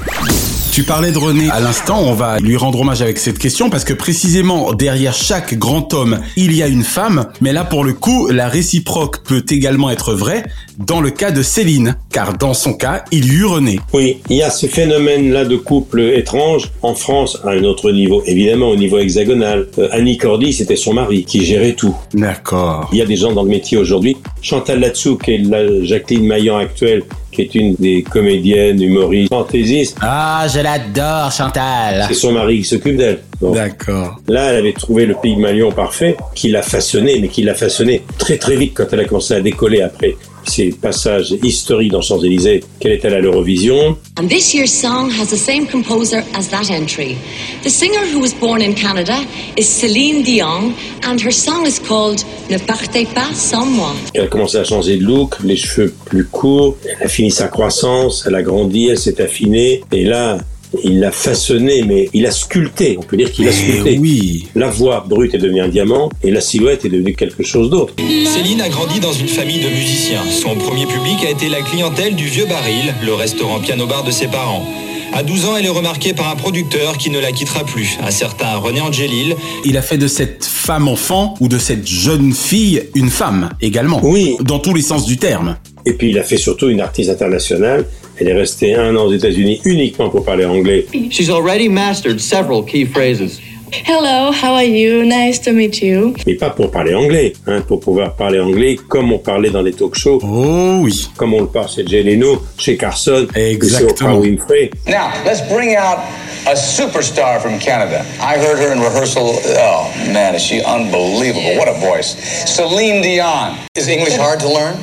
Speaker 4: Tu parlais de René à l'instant, on va lui rendre hommage avec cette question parce que précisément derrière chaque grand homme, il y a une femme, mais là pour le coup, la réciproque peut également être vraie dans le cas de Céline, car dans son cas, il y eut René.
Speaker 5: Oui, il y a ce phénomène-là de couple étrange en France à un autre niveau, évidemment au niveau hexagonal. Euh, Annie Cordy, c'était son mari qui gérait tout.
Speaker 4: D'accord.
Speaker 5: Il y a des gens dans le métier aujourd'hui. Chantal Latsou, qui est la Jacqueline Maillan actuelle, qui est une des comédiennes, humoristes, fantaisistes.
Speaker 15: Ah, je l'adore, Chantal.
Speaker 5: C'est son mari qui s'occupe d'elle.
Speaker 4: D'accord.
Speaker 5: Là, elle avait trouvé le Pygmalion parfait, qui l'a façonné, mais qui l'a façonné très très vite quand elle a commencé à décoller après ces passages historiques dans Champs-Élysées, qu'elle est allée à l'Eurovision.
Speaker 16: And this year's song has the same composer as that entry. The singer who was born in Canada is Céline Dion, and her song is called Ne partez pas sans moi.
Speaker 5: Elle a commencé à changer de look, les cheveux plus courts, elle a fini sa croissance, elle a grandi, elle s'est affinée, et là, il l'a façonné, mais il a sculpté. On peut dire qu'il a sculpté.
Speaker 4: oui.
Speaker 5: La voix brute est devenue un diamant et la silhouette est devenue quelque chose d'autre.
Speaker 17: Céline a grandi dans une famille de musiciens. Son premier public a été la clientèle du Vieux Baril, le restaurant piano-bar de ses parents. À 12 ans, elle est remarquée par un producteur qui ne la quittera plus, un certain René Angelil.
Speaker 4: Il a fait de cette femme enfant ou de cette jeune fille une femme également.
Speaker 5: Oui.
Speaker 4: Dans tous les sens du terme.
Speaker 5: Et puis il a fait surtout une artiste internationale. Elle est restée un an aux États-Unis uniquement pour parler anglais.
Speaker 18: She's already mastered several key phrases.
Speaker 19: Hello, how are you? Nice to meet you.
Speaker 5: Mais pas pour parler anglais, hein, pour pouvoir parler anglais comme on parlait dans les talk shows.
Speaker 4: Oh oui.
Speaker 5: Comme on le parle chez Jay Leno, chez Carson,
Speaker 4: Exactement.
Speaker 5: chez Oprah Winfrey.
Speaker 20: Now, let's bring out a superstar from Canada. I heard her in rehearsal. Oh, man, is she unbelievable. What a voice. Celine Dion. Is English hard to learn?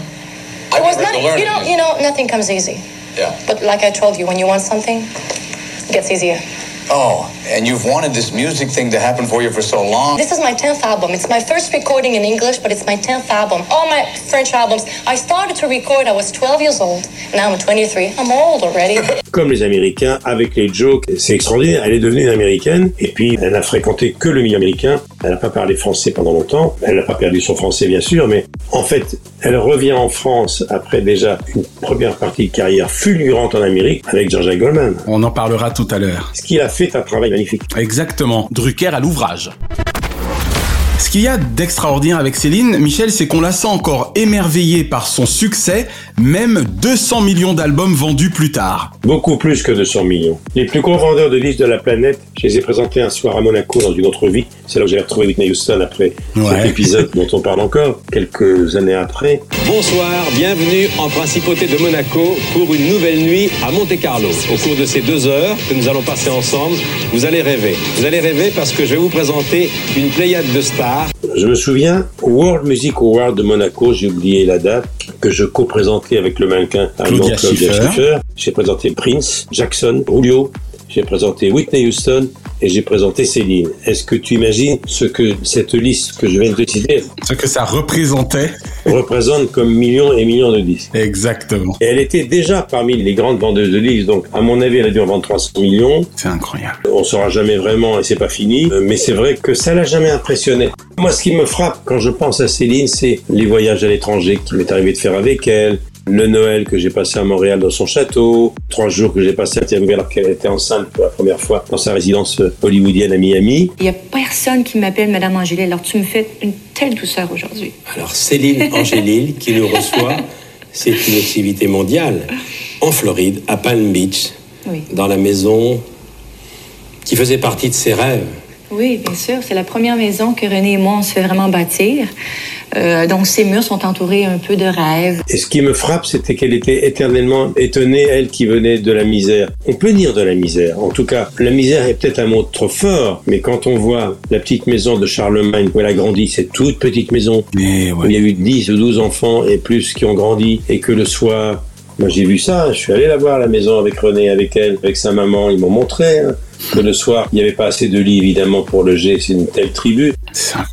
Speaker 20: I
Speaker 21: was not, you know, you know, nothing comes easy.
Speaker 20: Yeah.
Speaker 21: But like I told you, when you want something, it gets easier.
Speaker 20: Oh, and you've wanted this music thing to happen for you for so long.
Speaker 21: This is my 10th album. It's my first recording in English, but it's my 10th album. All my French albums, I started to record, I was 12 years old. Now I'm 23. I'm old already. [LAUGHS]
Speaker 5: Comme les Américains, avec les jokes, c'est extraordinaire. Elle est devenue une Américaine, et puis elle n'a fréquenté que le milieu américain. Elle n'a pas parlé français pendant longtemps. Elle n'a pas perdu son français, bien sûr, mais en fait, elle revient en France après déjà une première partie de carrière fulgurante en Amérique avec Jean-Jacques Goldman.
Speaker 4: On en parlera tout à l'heure.
Speaker 5: Ce qu'il a fait un travail magnifique.
Speaker 4: Exactement. Drucker à l'ouvrage. Ce qu'il y a d'extraordinaire avec Céline, Michel, c'est qu'on la sent encore émerveillée par son succès, même 200 millions d'albums vendus plus tard.
Speaker 5: Beaucoup plus que 200 millions. Les plus gros vendeurs de disques de la planète, je les ai présentés un soir à Monaco dans une autre vie. C'est là où j'ai retrouvé Whitney Houston après
Speaker 4: Ouais.
Speaker 5: cet épisode dont on parle encore, quelques années après.
Speaker 14: Bonsoir, bienvenue en Principauté de Monaco pour une nouvelle nuit à Monte-Carlo. Au cours de ces deux heures que nous allons passer ensemble, vous allez rêver. Vous allez rêver parce que je vais vous présenter une pléiade de stars.
Speaker 5: Je me souviens, au World Music Award de Monaco, j'ai oublié la date, que je co-présentais avec le mannequin allemand
Speaker 4: Claudia. Schiffer.
Speaker 5: J'ai présenté Prince, Jackson, Julio, j'ai présenté Whitney Houston et j'ai présenté Céline. Est-ce que tu imagines ce que cette liste que je viens de te citer
Speaker 4: Ce que ça représentait.
Speaker 5: représente comme millions et millions de disques?
Speaker 4: Exactement.
Speaker 5: Et elle était déjà parmi les grandes vendeuses de disques, donc à mon avis, elle a dû en vendre 300 millions.
Speaker 4: C'est incroyable.
Speaker 5: On saura jamais vraiment et c'est pas fini, mais c'est vrai que ça l'a jamais impressionné. Moi, ce qui me frappe quand je pense à Céline, c'est les voyages à l'étranger qu'il m'est arrivé de faire avec elle, le Noël que j'ai passé à Montréal dans son château, trois jours que j'ai passé à Tiananmen alors qu'elle était enceinte pour la première fois dans sa résidence euh, hollywoodienne à Miami.
Speaker 22: Il n'y a personne qui m'appelle Madame Angélil. Alors, tu me fais une telle douceur aujourd'hui.
Speaker 13: Alors Céline Angélil qui nous reçoit, [LAUGHS] c'est une activité mondiale en Floride, à Palm Beach,
Speaker 22: Oui.
Speaker 13: dans la maison qui faisait partie de ses rêves.
Speaker 22: Oui, bien sûr. C'est la première maison que René et moi, on se fait vraiment bâtir. Euh, donc, ces murs sont entourés un peu de rêves.
Speaker 5: Et ce qui me frappe, c'était qu'elle était éternellement étonnée, elle qui venait de la misère. On peut dire de la misère. En tout cas, la misère est peut-être un mot trop fort, mais quand on voit la petite maison de Charlemagne où elle a grandi, cette toute petite maison, où il y a eu 10 ou 12 enfants et plus qui ont grandi, et que le soir, moi j'ai vu ça, je suis allé la voir à la maison avec René, avec elle, avec sa maman, ils m'ont montré hein, que le soir, il n'y avait pas assez de lits évidemment pour loger, c'est une telle tribu.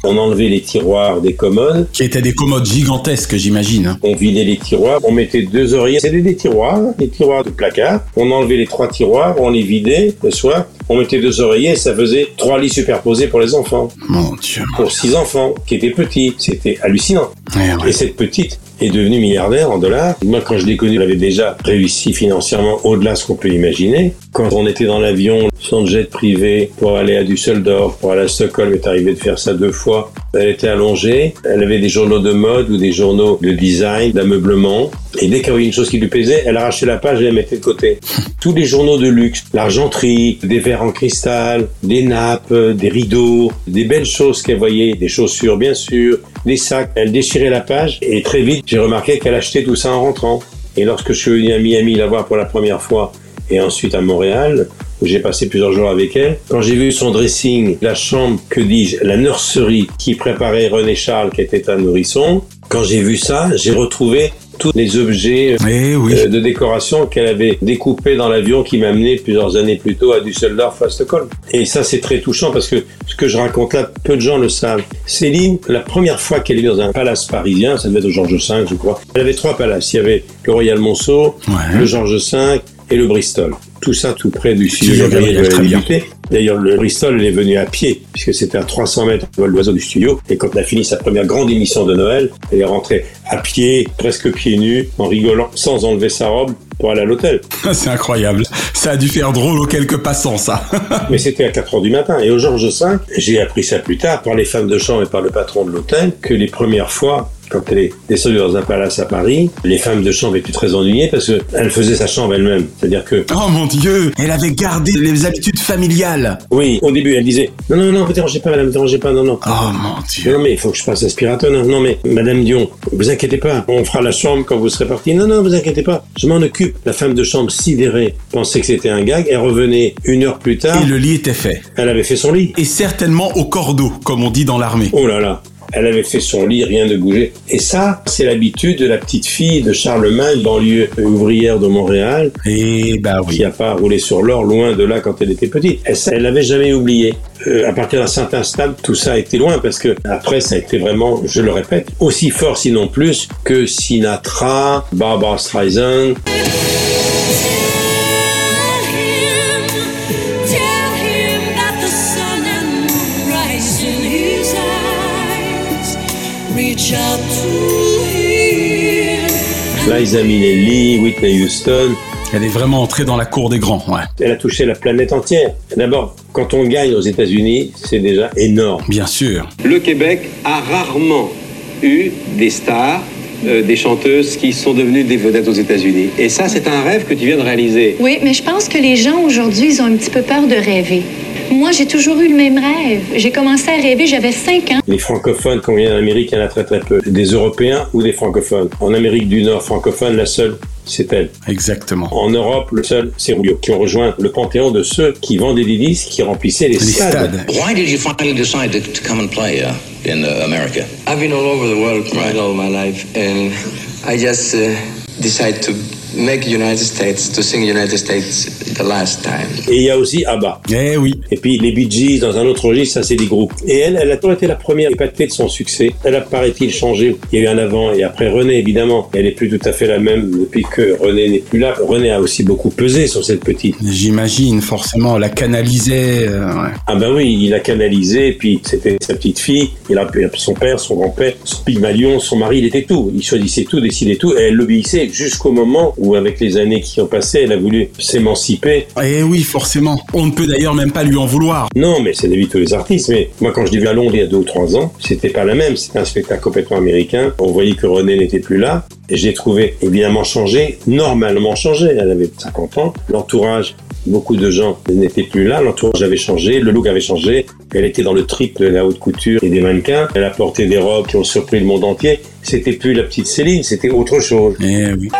Speaker 5: On enlevait les tiroirs des commodes.
Speaker 4: Qui étaient des commodes gigantesques, j'imagine. hein.
Speaker 5: On vidait les tiroirs, on mettait deux oreillers. C'était des tiroirs, des tiroirs de placard. On enlevait les trois tiroirs, on les vidait le soir. On mettait deux oreillers et ça faisait trois lits superposés pour les enfants.
Speaker 4: Mon Dieu.
Speaker 5: Pour six enfants qui étaient petits. C'était hallucinant. Et cette petite est devenue milliardaire en dollars. Moi, quand je l'ai connue, elle avait déjà réussi financièrement au-delà de ce qu'on peut imaginer. Quand on était dans l'avion, son jet privé pour aller à Düsseldorf, pour aller à Stockholm, est arrivé de faire ça deux fois. Elle était allongée, elle avait des journaux de mode ou des journaux de design, d'ameublement. Et dès qu'il y avait une chose qui lui plaisait, elle arrachait la page et la mettait de côté. [LAUGHS] Tous les journaux de luxe, l'argenterie, des verres en cristal, des nappes, des rideaux, des belles choses qu'elle voyait, des chaussures bien sûr, des sacs. Elle déchirait la page et très vite, j'ai remarqué qu'elle achetait tout ça en rentrant. Et lorsque je suis venu à Miami la voir pour la première fois et ensuite à Montréal, où j'ai passé plusieurs jours avec elle, quand j'ai vu son dressing, la chambre, que dis-je, la nurserie qui préparait René Charles, qui était un nourrisson, quand j'ai vu ça, j'ai retrouvé tous les objets euh, de décoration qu'elle avait découpés dans l'avion qui m'a amené plusieurs années plus tôt à Düsseldorf, à Stockholm. Et ça, c'est très touchant parce que ce que je raconte là, peu de gens le savent. Céline, la première fois qu'elle est dans un palace parisien, ça devait être au Georges V, je crois, elle avait trois palaces. Il y avait le Royal Monceau, le Georges V et le Bristol. Tout ça tout près du studio Gabriel de. D'ailleurs, le Bristol, est venue à pied, puisque c'était à 300 mètres de vol d'oiseau du studio. Et quand elle a fini sa première grande émission de Noël, elle est rentrée à pied, presque pieds nus, en rigolant, sans enlever sa robe, pour aller à l'hôtel. [LAUGHS]
Speaker 4: C'est incroyable. Ça a dû faire drôle aux quelques passants, ça. [LAUGHS]
Speaker 5: Mais c'était à 4 heures du matin. Et au Georges V, j'ai appris ça plus tard par les femmes de chambre et par le patron de l'hôtel, que les premières fois, quand elle est descendue dans un palace à Paris, les femmes de chambre étaient très ennuyées parce qu'elle faisait sa chambre elle-même. C'est-à-dire que...
Speaker 4: Oh mon Dieu, elle avait gardé les habitudes familiales.
Speaker 5: Oui, au début, elle disait Non, non, non, vous dérangez pas, madame, vous dérangez pas, non, non.
Speaker 4: Oh mon Dieu.
Speaker 5: Non, mais il faut que je passe l'aspirateur. Non, non, mais madame Dion, vous inquiétez pas, on fera la chambre quand vous serez parti. Non, non, vous inquiétez pas, je m'en occupe. La femme de chambre, sidérée, pensait que c'était un gag. Elle revenait une heure plus tard.
Speaker 4: Et le lit était fait.
Speaker 5: Elle avait fait son lit.
Speaker 4: Et certainement au cordeau, comme on dit dans l'armée.
Speaker 5: Oh là là. Elle avait fait son lit, rien ne bougeait. Et ça, c'est l'habitude de la petite fille de Charlemagne, banlieue ouvrière de Montréal.
Speaker 4: Et bah oui.
Speaker 5: Qui a pas roulé sur l'or, loin de là quand elle était petite. Elle l'avait jamais oublié. Euh, à partir d'un certain stade, tout ça a été loin parce que après, ça a été vraiment, je le répète, aussi fort, sinon plus, que Sinatra, Barbara Streisand. Liza Minnelli, Whitney Houston.
Speaker 4: Elle est vraiment entrée dans la cour des grands, ouais.
Speaker 5: Elle a touché la planète entière. D'abord, quand on gagne aux États-Unis, c'est déjà énorme.
Speaker 4: Bien sûr.
Speaker 23: Le Québec a rarement eu des stars, euh, des chanteuses qui sont devenues des vedettes aux États-Unis. Et ça, c'est un rêve que tu viens de réaliser.
Speaker 22: Oui, mais je pense que les gens aujourd'hui, ils ont un petit peu peur de rêver. Moi, j'ai toujours eu le même rêve. J'ai commencé à rêver, j'avais 5 ans.
Speaker 5: Les francophones, quand on vient d'Amérique, il y en a très très peu. Des Européens ou des francophones. En Amérique du Nord francophone, la seule, c'est elle.
Speaker 4: Exactement.
Speaker 5: En Europe, le seul, c'est Rubio, qui ont rejoint le panthéon de ceux qui vendaient des disques, qui remplissaient les, stades.
Speaker 24: Why did you finally decide to, to come and play uh, in uh, America?
Speaker 25: I've been all over the world playing all my life, and
Speaker 24: I just uh, decided to make United States, to sing United States the last time.
Speaker 5: Et il y a aussi ABBA.
Speaker 4: Eh oui.
Speaker 5: Et puis les Bee Gees dans un autre registre, ça c'est des groupes. Et elle, elle a toujours été la première épatée de son succès. Elle a, paraît-il, changé. Il y a eu un avant et après René, évidemment. Elle est plus tout à fait la même depuis que René n'est plus là. René a aussi beaucoup pesé sur cette petite.
Speaker 4: J'imagine, forcément, la canalisait. euh, ouais.
Speaker 5: Ah ben oui, il a canalisé, puis c'était sa petite fille, il a son père, son grand-père, son Pygmalion, son mari, il était tout. Il choisissait tout, décidait tout, et elle l'obéissait jusqu'au moment où, avec les années qui ont passé, elle a voulu s'émanciper.
Speaker 4: Eh oui, forcément. On ne peut d'ailleurs même pas lui en vouloir.
Speaker 5: Non, mais c'est la vie de tous les artistes. Mais moi, quand je l'ai vu à Londres il y a deux ou trois ans, c'était pas la même. C'était un spectacle complètement américain. On voyait que René n'était plus là. Et j'ai trouvé évidemment changé, normalement changé. Elle avait 50 ans. L'entourage, beaucoup de gens n'étaient plus là. L'entourage avait changé, le look avait changé. Elle était dans le trip de la haute couture et des mannequins. Elle a porté des robes qui ont surpris le monde entier. C'était plus la petite Céline, c'était autre chose.
Speaker 4: Eh oui.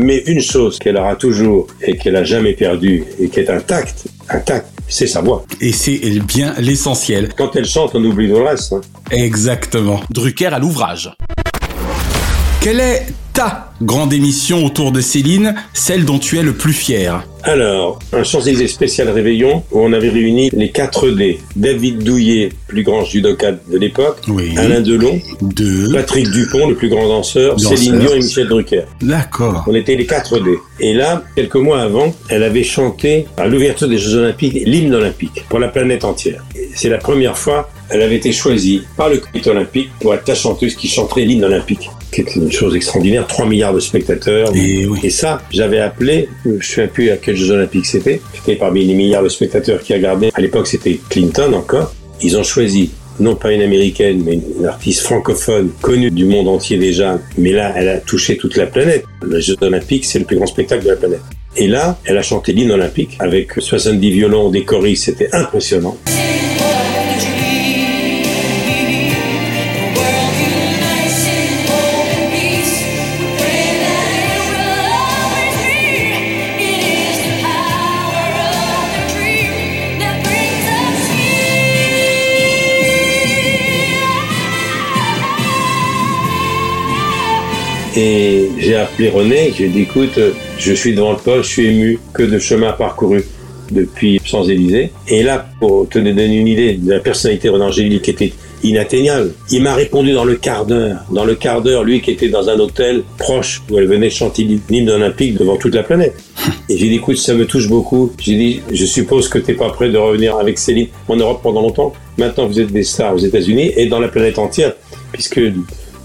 Speaker 5: Mais une chose qu'elle aura toujours et qu'elle a jamais perdue et qui est intacte, intacte, c'est sa voix.
Speaker 4: Et c'est bien l'essentiel.
Speaker 5: Quand elle chante, on oublie tout le reste. hein.
Speaker 4: Exactement. Drucker à l'ouvrage. Quelle est ta grande émission autour de Céline, celle dont tu es le plus fier
Speaker 5: Alors, un Champs-Élysées spécial Réveillon où on avait réuni les 4 D. David Douillet, plus grand judoka de l'époque. Alain Delon. Patrick Dupont, le plus grand danseur.
Speaker 4: Danseur.
Speaker 5: Céline Dion et Michel Drucker.
Speaker 4: D'accord.
Speaker 5: On était les 4 D. Et là, quelques mois avant, elle avait chanté à l'ouverture des Jeux Olympiques l'hymne olympique pour la planète entière. C'est la première fois elle avait été choisie par le comité olympique pour être la chanteuse qui chanterait l'hymne olympique. C'est une chose extraordinaire, 3 milliards de spectateurs. Et, ça, j'avais appelé, je ne sais plus à quels Jeux Olympiques c'était, c'était parmi les milliards de spectateurs qui regardaient. À l'époque, c'était Clinton encore. Ils ont choisi non pas une américaine, mais une artiste francophone connue du monde entier déjà. Mais là, elle a touché toute la planète. Les Jeux Olympiques, c'est le plus grand spectacle de la planète. Et là, elle a chanté l'hymne olympique avec 70 violons, des choristes, c'était impressionnant. Et j'ai appelé René, j'ai dit écoute, je suis devant le poste, je suis ému, que de chemin parcouru depuis Champs-Élysées. Et là, pour te donner une idée de la personnalité de René Angélil qui était inatteignable, il m'a répondu dans le quart d'heure. Dans le quart d'heure, lui qui était dans un hôtel proche où elle venait chanter l'hymne olympique devant toute la planète. Et j'ai dit écoute, ça me touche beaucoup. J'ai dit je suppose que t'es pas prêt de revenir avec Céline en Europe pendant longtemps. Maintenant, vous êtes des stars aux États-Unis et dans la planète entière, puisque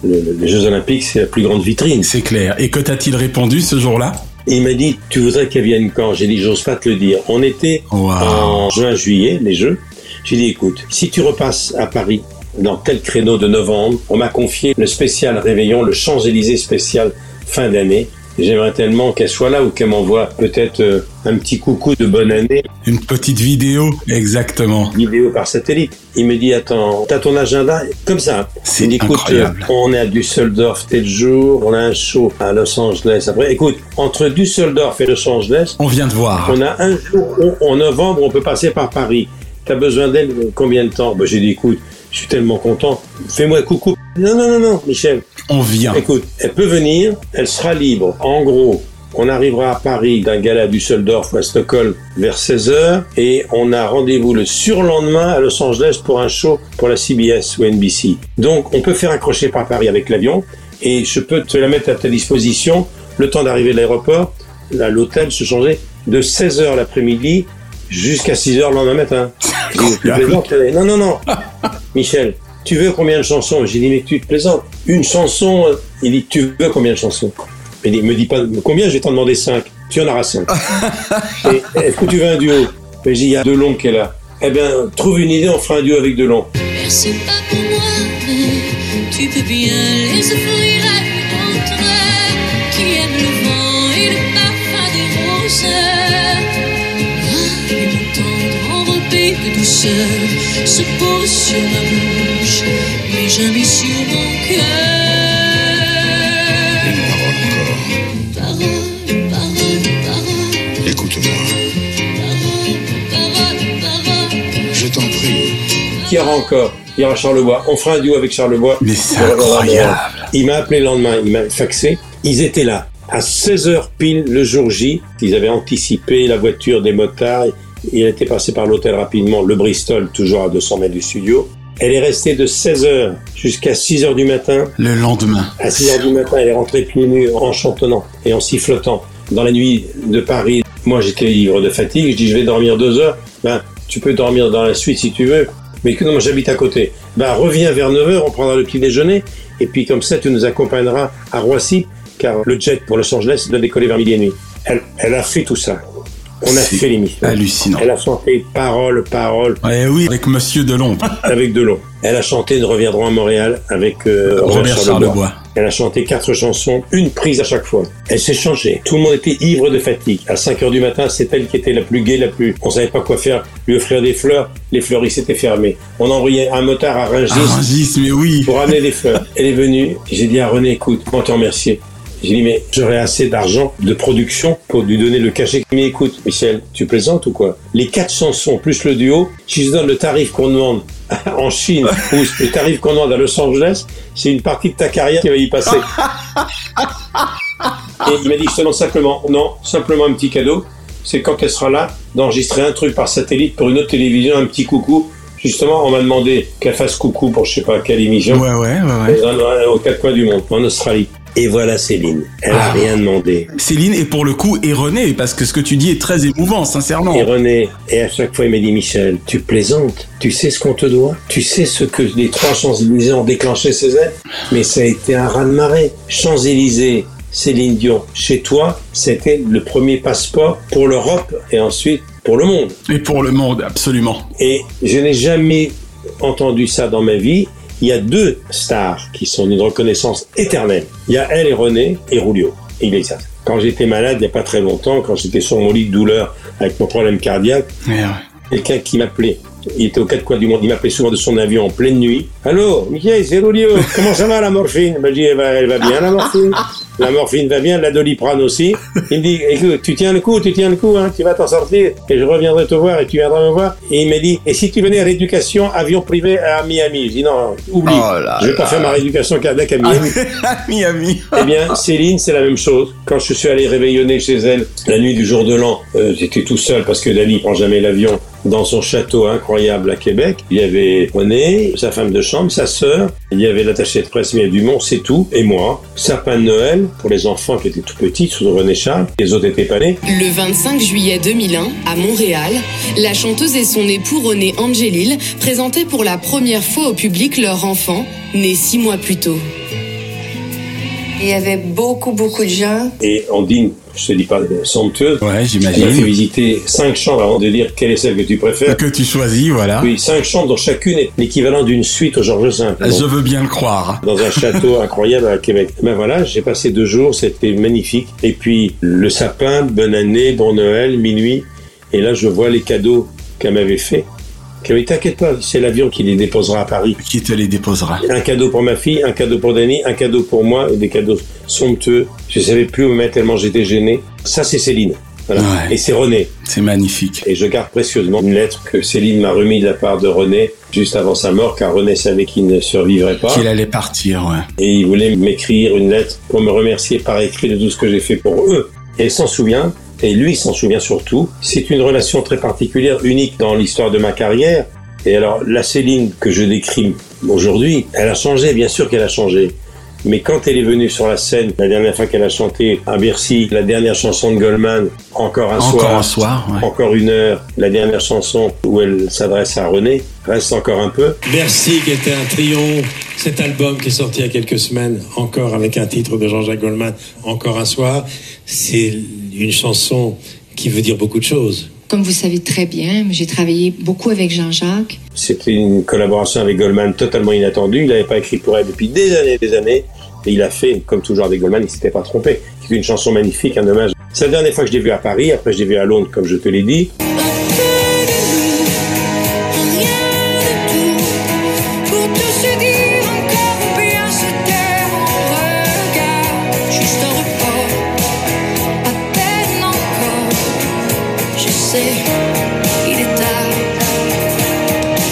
Speaker 5: le- le- les Jeux Olympiques, c'est la plus grande vitrine.
Speaker 4: C'est clair. Et que t'a-t-il répondu ce jour-là?
Speaker 5: Il m'a dit, tu voudrais qu'elle vienne quand J'ai dit, j'ose pas te le dire. On était en juin-juillet, les Jeux. J'ai dit, écoute, si tu repasses à Paris dans tel créneau de novembre, on m'a confié le spécial Réveillon, le Champs-Élysées spécial fin d'année. J'aimerais tellement qu'elle soit là ou qu'elle m'envoie peut-être euh, un petit coucou de bonne année.
Speaker 4: Une petite vidéo, exactement.
Speaker 5: Vidéo par satellite. Il me dit, attends, t'as ton agenda? Comme ça.
Speaker 4: C'est
Speaker 5: écoute,
Speaker 4: incroyable.
Speaker 5: euh, on est à Düsseldorf tel jour, on a un show à Los Angeles. Après, écoute, entre Düsseldorf et Los Angeles,
Speaker 4: On vient de voir.
Speaker 5: on a un jour en novembre, on peut passer par Paris. T'as besoin d'elle euh, combien de temps? Ben, J'ai dit, écoute, je suis tellement content. Fais-moi coucou. Non, non, non, non, Michel.
Speaker 4: On vient.
Speaker 5: Écoute, elle peut venir, elle sera libre. En gros, on arrivera à Paris d'un gala à Düsseldorf ou à Stockholm vers 16h et on a rendez-vous le surlendemain à Los Angeles pour un show pour la CBS ou NBC. Donc, on peut faire accrocher par Paris avec l'avion et je peux te la mettre à ta disposition le temps d'arriver à l'aéroport, à l'hôtel, se changer de 16h l'après-midi jusqu'à 6h le lendemain matin. Euh, Non, non, non. [LAUGHS] Michel, tu veux combien de chansons? J'ai dit, mais tu te plaisantes. Une chanson, il dit, tu veux combien de chansons? Il dit, me dis pas combien, je vais t'en demander 5. Tu en auras 5. [LAUGHS] Et est-ce que tu veux un duo? J'ai dit, il y a Delon qui est là. Eh bien, trouve une idée, on fera un duo avec Delon.
Speaker 11: Merci pas pour moi, mais tu peux bien les offrir à une autre qui aime le vent et le parfum des roses. Ah, tendre enrobé de douceur se pose sur ma bouche, jamais sur mon cœur.
Speaker 10: Une parole encore.
Speaker 11: Parole, parole, parole,
Speaker 10: Écoute-moi.
Speaker 11: parole, parole, parole.
Speaker 10: Je t'en prie.
Speaker 5: ira encore. Il ira à Charlevoix. On fera un duo avec Charlevoix.
Speaker 4: Mais c'est incroyable.
Speaker 5: Il m'a appelé le lendemain, il m'a faxé. Ils étaient là. À 16h pile le jour J, ils avaient anticipé la voiture des motards. Il était passé par l'hôtel rapidement, le Bristol, toujours à 200 mètres du studio. Elle est restée de 16h jusqu'à 6h du matin.
Speaker 4: Le lendemain.
Speaker 5: À 6h du matin, elle est rentrée pieds nus en chantonnant et en sifflotant. Dans la nuit de Paris, moi j'étais ivre de fatigue, je dis je vais dormir deux heures. Ben, tu peux dormir dans la suite si tu veux, mais que non, j'habite à côté. Ben, reviens vers 9h, on prendra le petit déjeuner, et puis comme ça tu nous accompagneras à Roissy, car le jet pour Los Angeles doit décoller vers midi et nuit. Elle, elle a fait tout ça. On a fait l'émission.
Speaker 4: hallucinant.
Speaker 5: Elle a chanté parole, parole.
Speaker 4: Eh oui, avec Monsieur Delon. [LAUGHS]
Speaker 5: Avec Delon. Elle a chanté Nous reviendrons à Montréal avec euh,
Speaker 4: Robert Charlebois.
Speaker 5: Elle a chanté quatre chansons, une prise à chaque fois. Elle s'est changée. Tout le monde était ivre de fatigue. À 5 heures du matin, c'est elle qui était la plus gaie, la plus. On savait pas quoi faire. Lui offrir des fleurs. Les fleuristes étaient fermés. On a envoyé un motard à Rungis.
Speaker 4: Rungis, mais oui.
Speaker 5: Pour amener des fleurs. Elle est venue. J'ai dit à René, écoute, moi te remercier. J'ai dit, mais j'aurais assez d'argent de production pour lui donner le cachet. Mais écoute, Michel, tu plaisantes ou quoi? Les quatre chansons plus le duo, si je donne le tarif qu'on demande [LAUGHS] en Chine ou le tarif qu'on demande à Los Angeles, c'est une partie de ta carrière qui va y passer. [LAUGHS] Et il m'a dit, je te demande simplement, non, simplement un petit cadeau, c'est quand elle sera là, d'enregistrer un truc par satellite pour une autre télévision, un petit coucou. Justement, on m'a demandé qu'elle fasse coucou pour je sais pas quelle émission.
Speaker 4: Ouais, ouais, ouais, ouais.
Speaker 5: Dans- Aux quatre coins du monde, en Australie. Et voilà Céline. Elle a
Speaker 4: Ah.
Speaker 5: rien demandé.
Speaker 4: Céline et pour le coup et René parce que ce que tu dis est très émouvant sincèrement.
Speaker 5: Et René, et à chaque fois il m'a dit Michel, tu plaisantes, tu sais ce qu'on te doit, tu sais ce que les trois Champs-Élysées ont déclenché ces aides, mais ça a été un raz-de-marée. Champs-Élysées, Céline Dion, chez toi, c'était le premier passeport pour l'Europe et ensuite pour le monde.
Speaker 4: Et pour le monde absolument.
Speaker 5: Et je n'ai jamais entendu ça dans ma vie. Il y a deux stars qui sont d'une reconnaissance éternelle. Il y a elle et René et Rulio, Iglesias. Quand j'étais malade il n'y a pas très longtemps, quand j'étais sur mon lit de douleur avec mon problème cardiaque,
Speaker 4: Ouais, ouais.
Speaker 5: quelqu'un qui m'appelait. Il était aux quatre coins du monde. Il m'appelait souvent de son avion en pleine nuit. Allô, Michael, c'est Rulio. Comment ça va la morphine? Ben, je dis, elle va, elle va bien la morphine. La morphine va bien, la doliprane aussi. Il me dit, écoute, tu tiens le coup, tu tiens le coup, hein, tu vas t'en sortir. Et je reviendrai te voir et tu viendras me voir. Et il m'a dit, et si tu venais à rééducation, avion privé à Miami? Je dis, non, oublie.
Speaker 4: Oh là
Speaker 5: je vais pas
Speaker 4: là.
Speaker 5: faire ma rééducation cardiaque à Miami. [LAUGHS]
Speaker 4: Miami.
Speaker 5: Eh bien, Céline, c'est la même chose. Quand je suis allé réveillonner chez elle la nuit du jour de l'an, euh, j'étais tout seul parce que Dali prend jamais l'avion dans son château incroyable à Québec. Il y avait René, sa femme de chambre, sa sœur, il y avait l'attaché de presse Miel Dumont, c'est tout, et moi. Sapin de Noël pour les enfants qui étaient tout petits, sous René Charles, les autres étaient pas nés.
Speaker 26: Le 25 juillet 2001, à Montréal, la chanteuse et son époux René Angélil présentaient pour la première fois au public leur enfant, né six mois plus tôt.
Speaker 22: Il y avait beaucoup, beaucoup de gens.
Speaker 5: Et on dîne, je te dis pas somptueuse.
Speaker 4: Ouais,
Speaker 5: Elle m'a fait
Speaker 4: j'imagine.
Speaker 5: visiter cinq chambres avant de dire quelle est celle que tu préfères.
Speaker 4: Que tu choisis, voilà.
Speaker 5: Oui, cinq chambres dont chacune est l'équivalent d'une suite au Georges V.
Speaker 4: Je veux bien le croire.
Speaker 5: dans un château [LAUGHS] incroyable à Québec. Ben voilà, j'ai passé deux jours, c'était magnifique. Et puis le sapin, bonne année, bon Noël, minuit. Et là, je vois les cadeaux qu'elle m'avait fait. Dit, t'inquiète pas, c'est l'avion qui les déposera à Paris.
Speaker 4: Qui te les déposera?
Speaker 5: Un cadeau pour ma fille, un cadeau pour Dany, un cadeau pour moi, et des cadeaux somptueux. Je savais plus où me mettre tellement j'étais gêné. Ça, c'est Céline. Voilà.
Speaker 4: Ouais.
Speaker 5: Et c'est René.
Speaker 4: C'est magnifique.
Speaker 5: Et je garde précieusement une lettre que Céline m'a remise de la part de René juste avant sa mort, car René savait qu'il ne survivrait pas.
Speaker 4: Qu'il allait partir, ouais.
Speaker 5: Et il voulait m'écrire une lettre pour me remercier par écrit de tout ce que j'ai fait pour eux. Et il s'en souvient, et lui s'en souvient surtout. C'est une relation très particulière, unique dans l'histoire de ma carrière. Et alors, la Céline que je décris aujourd'hui, elle a changé, bien sûr qu'elle a changé. Mais quand elle est venue sur la scène, la dernière fois qu'elle a chanté à Bercy, la dernière chanson de Goldman, Encore un
Speaker 4: Encore
Speaker 5: soir,
Speaker 4: un soir, ouais.
Speaker 5: encore une heure, la dernière chanson où elle s'adresse à René, reste encore un peu.
Speaker 13: Merci, qui était un triomphe. Cet album qui est sorti il y a quelques semaines, encore avec un titre de Jean-Jacques Goldman, Encore un soir, c'est une chanson qui veut dire beaucoup de choses.
Speaker 25: Comme vous savez très bien, j'ai travaillé beaucoup avec Jean-Jacques.
Speaker 5: C'était une collaboration avec Goldman totalement inattendue. Il n'avait pas écrit pour elle depuis des années et des années. Et il a fait, comme toujours avec Goldman, il s'était pas trompé. C'est une chanson magnifique, un hommage. C'est la dernière fois que je l'ai vu à Paris. Après, je l'ai vu à Londres, comme je te l'ai dit.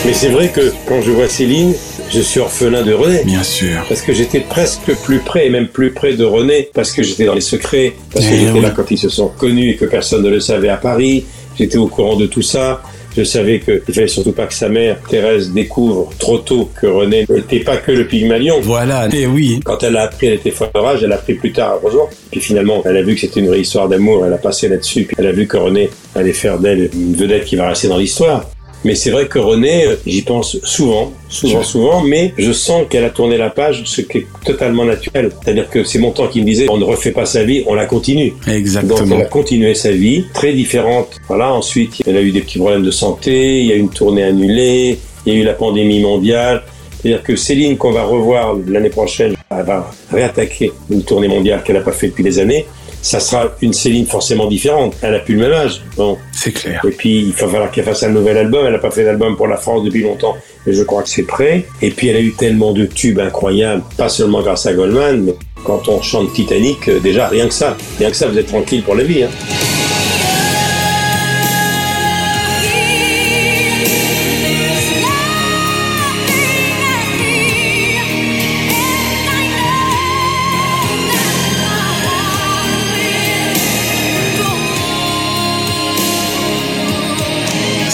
Speaker 5: Mais c'est vrai que quand je vois Céline, je suis orphelin de René.
Speaker 4: Bien sûr.
Speaker 5: Parce que j'étais presque plus près, et même plus près de René, parce que j'étais dans les secrets, parce que
Speaker 4: Eh
Speaker 5: j'étais
Speaker 4: oui.
Speaker 5: là quand ils se sont connus et que personne ne le savait à Paris. J'étais au courant de tout ça. Je savais qu'il fallait surtout pas que sa mère, Thérèse, découvre trop tôt que René n'était pas que le Pygmalion.
Speaker 4: Voilà, et oui.
Speaker 5: Quand elle a appris, elle était folle de rage, elle a appris plus tard, heureusement. Puis finalement, elle a vu que c'était une vraie histoire d'amour, elle a passé là-dessus, puis elle a vu que René allait faire d'elle une vedette qui va rester dans l'histoire. Mais c'est vrai que René, euh, j'y pense souvent, souvent, souvent, mais je sens qu'elle a tourné la page, ce qui est totalement naturel. C'est-à-dire que c'est mon temps qui me disait, on ne refait pas sa vie, on la continue.
Speaker 4: Exactement.
Speaker 5: Donc elle a continué sa vie, très différente. Voilà, ensuite, elle a eu des petits problèmes de santé, il y a eu une tournée annulée, il y a eu la pandémie mondiale. C'est-à-dire que Céline, qu'on va revoir l'année prochaine, elle va réattaquer une tournée mondiale qu'elle n'a pas fait depuis des années. Ça sera une Céline forcément différente. Elle a plus le même âge. Bon.
Speaker 4: C'est clair.
Speaker 5: Et puis, il va falloir qu'elle fasse un nouvel album. Elle n'a pas fait d'album pour la France depuis longtemps, mais je crois que c'est prêt. Et puis, elle a eu tellement de tubes incroyables, pas seulement grâce à Goldman, mais quand on chante Titanic, euh, déjà, rien que ça. Rien que ça, vous êtes tranquille pour la vie. Hein.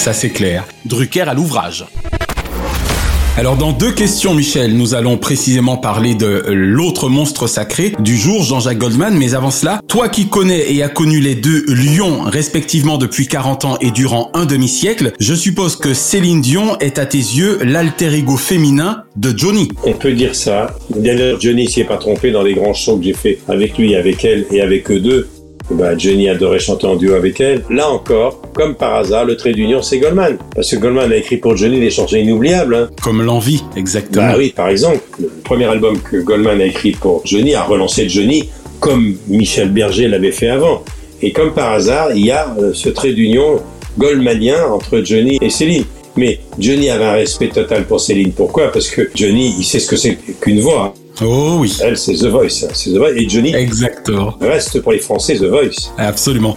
Speaker 4: Ça c'est clair. Drucker à l'ouvrage. Alors dans deux questions, Michel, nous allons précisément parler de l'autre monstre sacré du jour, Jean-Jacques Goldman. Mais avant cela, toi qui connais et as connu les deux lions respectivement depuis 40 ans et durant un demi-siècle, je suppose que Céline Dion est à tes yeux l'alter ego féminin de Johnny.
Speaker 5: On peut dire ça. D'ailleurs, Johnny s'y est pas trompé dans les grands shows que j'ai fait avec lui, avec elle et avec eux deux. Bah, Johnny adorait chanter en duo avec elle. Là encore, comme par hasard, le trait d'union, c'est Goldman. Parce que Goldman a écrit pour Johnny des chansons inoubliables. Hein.
Speaker 4: Comme l'envie, exactement.
Speaker 5: Bah oui, par exemple, le premier album que Goldman a écrit pour Johnny a relancé Johnny comme Michel Berger l'avait fait avant. Et comme par hasard, il y a euh, ce trait d'union goldmanien entre Johnny et Céline. Mais Johnny avait un respect total pour Céline. Pourquoi? Parce que Johnny, il sait ce que c'est qu'une voix.
Speaker 4: Oh oui.
Speaker 5: Elle, c'est The Voice. hein. C'est The Voice. Et Johnny
Speaker 4: Exactement.
Speaker 5: reste pour les Français The Voice.
Speaker 4: Absolument.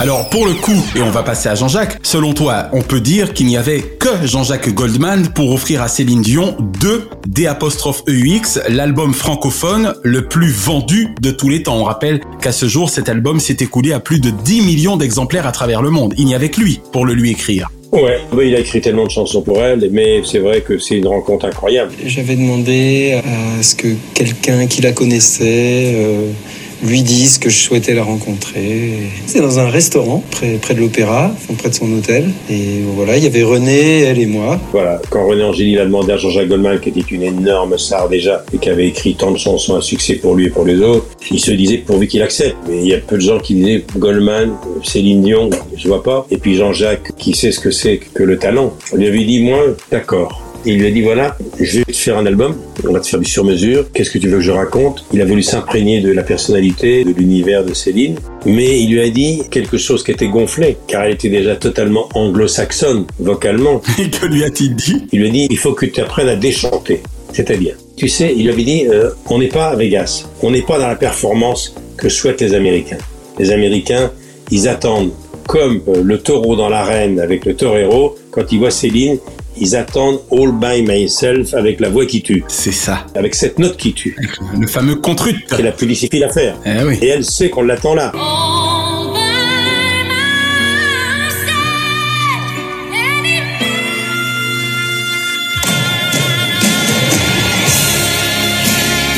Speaker 4: Alors pour le coup, et on va passer à Jean-Jacques, selon toi, on peut dire qu'il n'y avait que Jean-Jacques Goldman pour offrir à Céline Dion deux D''EUX, l'album francophone le plus vendu de tous les temps. On rappelle qu'à ce jour, cet album s'est écoulé à plus de 10 millions d'exemplaires à travers le monde. Il n'y avait que lui pour le lui écrire.
Speaker 5: Ouais, bah, il a écrit tellement de chansons pour elle, mais c'est vrai que c'est une rencontre incroyable.
Speaker 27: J'avais demandé à ce que quelqu'un qui la connaissait euh, lui dise que je souhaitais la rencontrer. C'est dans un restaurant près, près de l'opéra, près de son hôtel. Et voilà, il y avait René, elle et moi.
Speaker 5: Voilà, quand René Angélil a demandé à Jean-Jacques Goldman, qui était une énorme star déjà, et qui avait écrit tant de chansons à succès pour lui et pour les autres, il se disait pourvu qu'il accepte. Mais il y a peu de gens qui disaient Goldman, Céline Dion, je vois pas. Et puis Jean-Jacques, qui sait ce que c'est que le talent, lui avait dit, moi, d'accord. Et il lui a dit voilà, je vais te faire un album, on va te faire du sur-mesure, qu'est-ce que tu veux que je raconte? Il a voulu s'imprégner de la personnalité, de l'univers de Céline, mais il lui a dit quelque chose qui était gonflé, car elle était déjà totalement anglo-saxonne, vocalement. [LAUGHS]
Speaker 4: Et que lui a-t-il dit?
Speaker 5: Il lui a dit il faut que tu apprennes à déchanter, c'est-à-dire, tu sais, il lui avait dit euh, on n'est pas à Vegas, on n'est pas dans la performance que souhaitent les Américains. Les Américains, ils attendent comme euh, le taureau dans l'arène avec le torero, quand ils voient Céline, ils attendent All by Myself avec la voix qui tue.
Speaker 4: C'est ça.
Speaker 5: Avec cette note qui tue.
Speaker 4: Le fameux contrut.
Speaker 5: C'est la plus difficile à faire.
Speaker 4: Eh oui.
Speaker 5: Et elle sait qu'on l'attend là.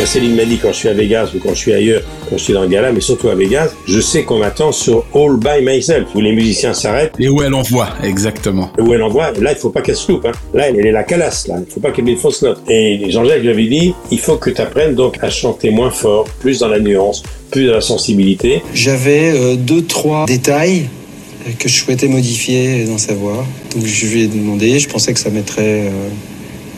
Speaker 5: Moi, Céline m'a dit quand je suis à Vegas ou quand je suis ailleurs, quand je suis dans le gala, mais surtout à Vegas, je sais qu'on m'attend sur All by Myself, où les musiciens s'arrêtent.
Speaker 4: Et où elle envoie, exactement.
Speaker 5: Où elle envoie, là, il faut pas qu'elle se loupe. Hein. Là, elle est la calasse, là. Il faut pas qu'elle ait une fausse note. Et Jean-Jacques lui avait dit, il faut que tu apprennes donc à chanter moins fort, plus dans la nuance, plus dans la sensibilité.
Speaker 27: J'avais euh, deux, trois détails que je souhaitais modifier dans sa voix. Donc je lui ai demandé, je pensais que ça mettrait euh,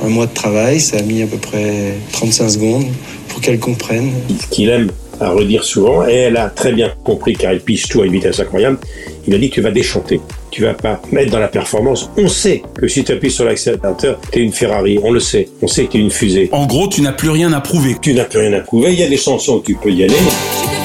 Speaker 27: un mois de travail, ça a mis à peu près 35 secondes pour qu'elle comprenne.
Speaker 5: Ce qu'il aime à redire souvent, et elle a très bien compris car elle pige tout à une vitesse incroyable, il a dit tu vas déchanter. Tu vas pas mettre dans la performance. On sait que si tu appuies sur l'accélérateur, tu es une Ferrari. On le sait. On sait que tu es une fusée.
Speaker 4: En gros, tu n'as plus rien à prouver.
Speaker 5: Tu n'as plus rien à prouver. Il y a des chansons où tu peux y aller.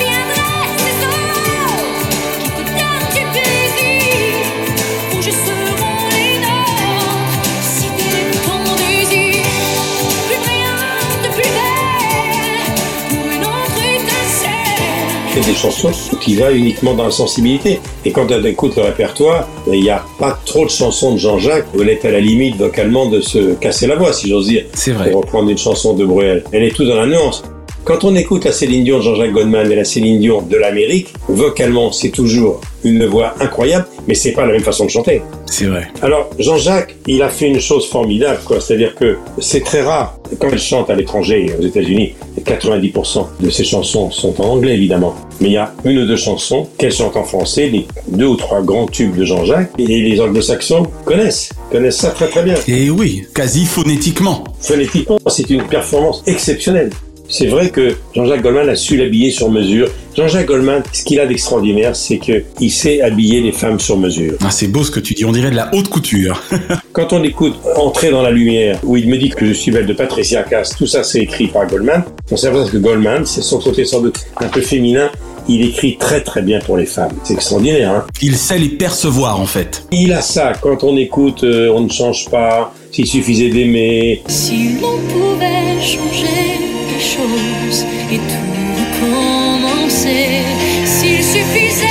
Speaker 5: Chanson qui va uniquement dans la sensibilité. Et quand on écoute le répertoire, il n'y a pas trop de chansons de Jean-Jacques où elle est à la limite vocalement de se casser la voix, si j'ose dire.
Speaker 4: C'est vrai.
Speaker 5: Pour reprendre une chanson de Bruel. Elle est tout dans la nuance. Quand on écoute la Céline Dion Jean-Jacques Goldman et la Céline Dion de l'Amérique, vocalement, c'est toujours une voix incroyable, mais c'est pas la même façon de chanter.
Speaker 4: C'est vrai.
Speaker 5: Alors, Jean-Jacques, il a fait une chose formidable, quoi. C'est-à-dire que c'est très rare. Quand il chante à l'étranger, aux États-Unis, 90% de ses chansons sont en anglais, évidemment. Mais il y a une ou deux chansons qu'elle chante en français, les deux ou trois grands tubes de Jean-Jacques, et les anglo-saxons connaissent, connaissent ça très très bien.
Speaker 4: Et oui, quasi phonétiquement.
Speaker 5: Phonétiquement, c'est une performance exceptionnelle. C'est vrai que Jean-Jacques Goldman a su l'habiller sur mesure. Jean-Jacques Goldman, ce qu'il a d'extraordinaire, c'est qu'il sait habiller les femmes sur mesure.
Speaker 4: Ah, c'est beau ce que tu dis, on dirait de la haute couture. [LAUGHS]
Speaker 5: Quand on écoute Entrer dans la lumière, où il me dit que je suis belle de Patricia Cass, tout ça c'est écrit par Goldman. On s'aperçoit que Goldman, c'est son côté sans doute un peu féminin, il écrit très très bien pour les femmes. C'est extraordinaire, hein
Speaker 4: Il sait les percevoir en fait.
Speaker 5: Il a ça, quand on écoute euh, On ne change pas, s'il suffisait d'aimer.
Speaker 11: Si l'on pouvait changer les choses et tout recommencer, s'il suffisait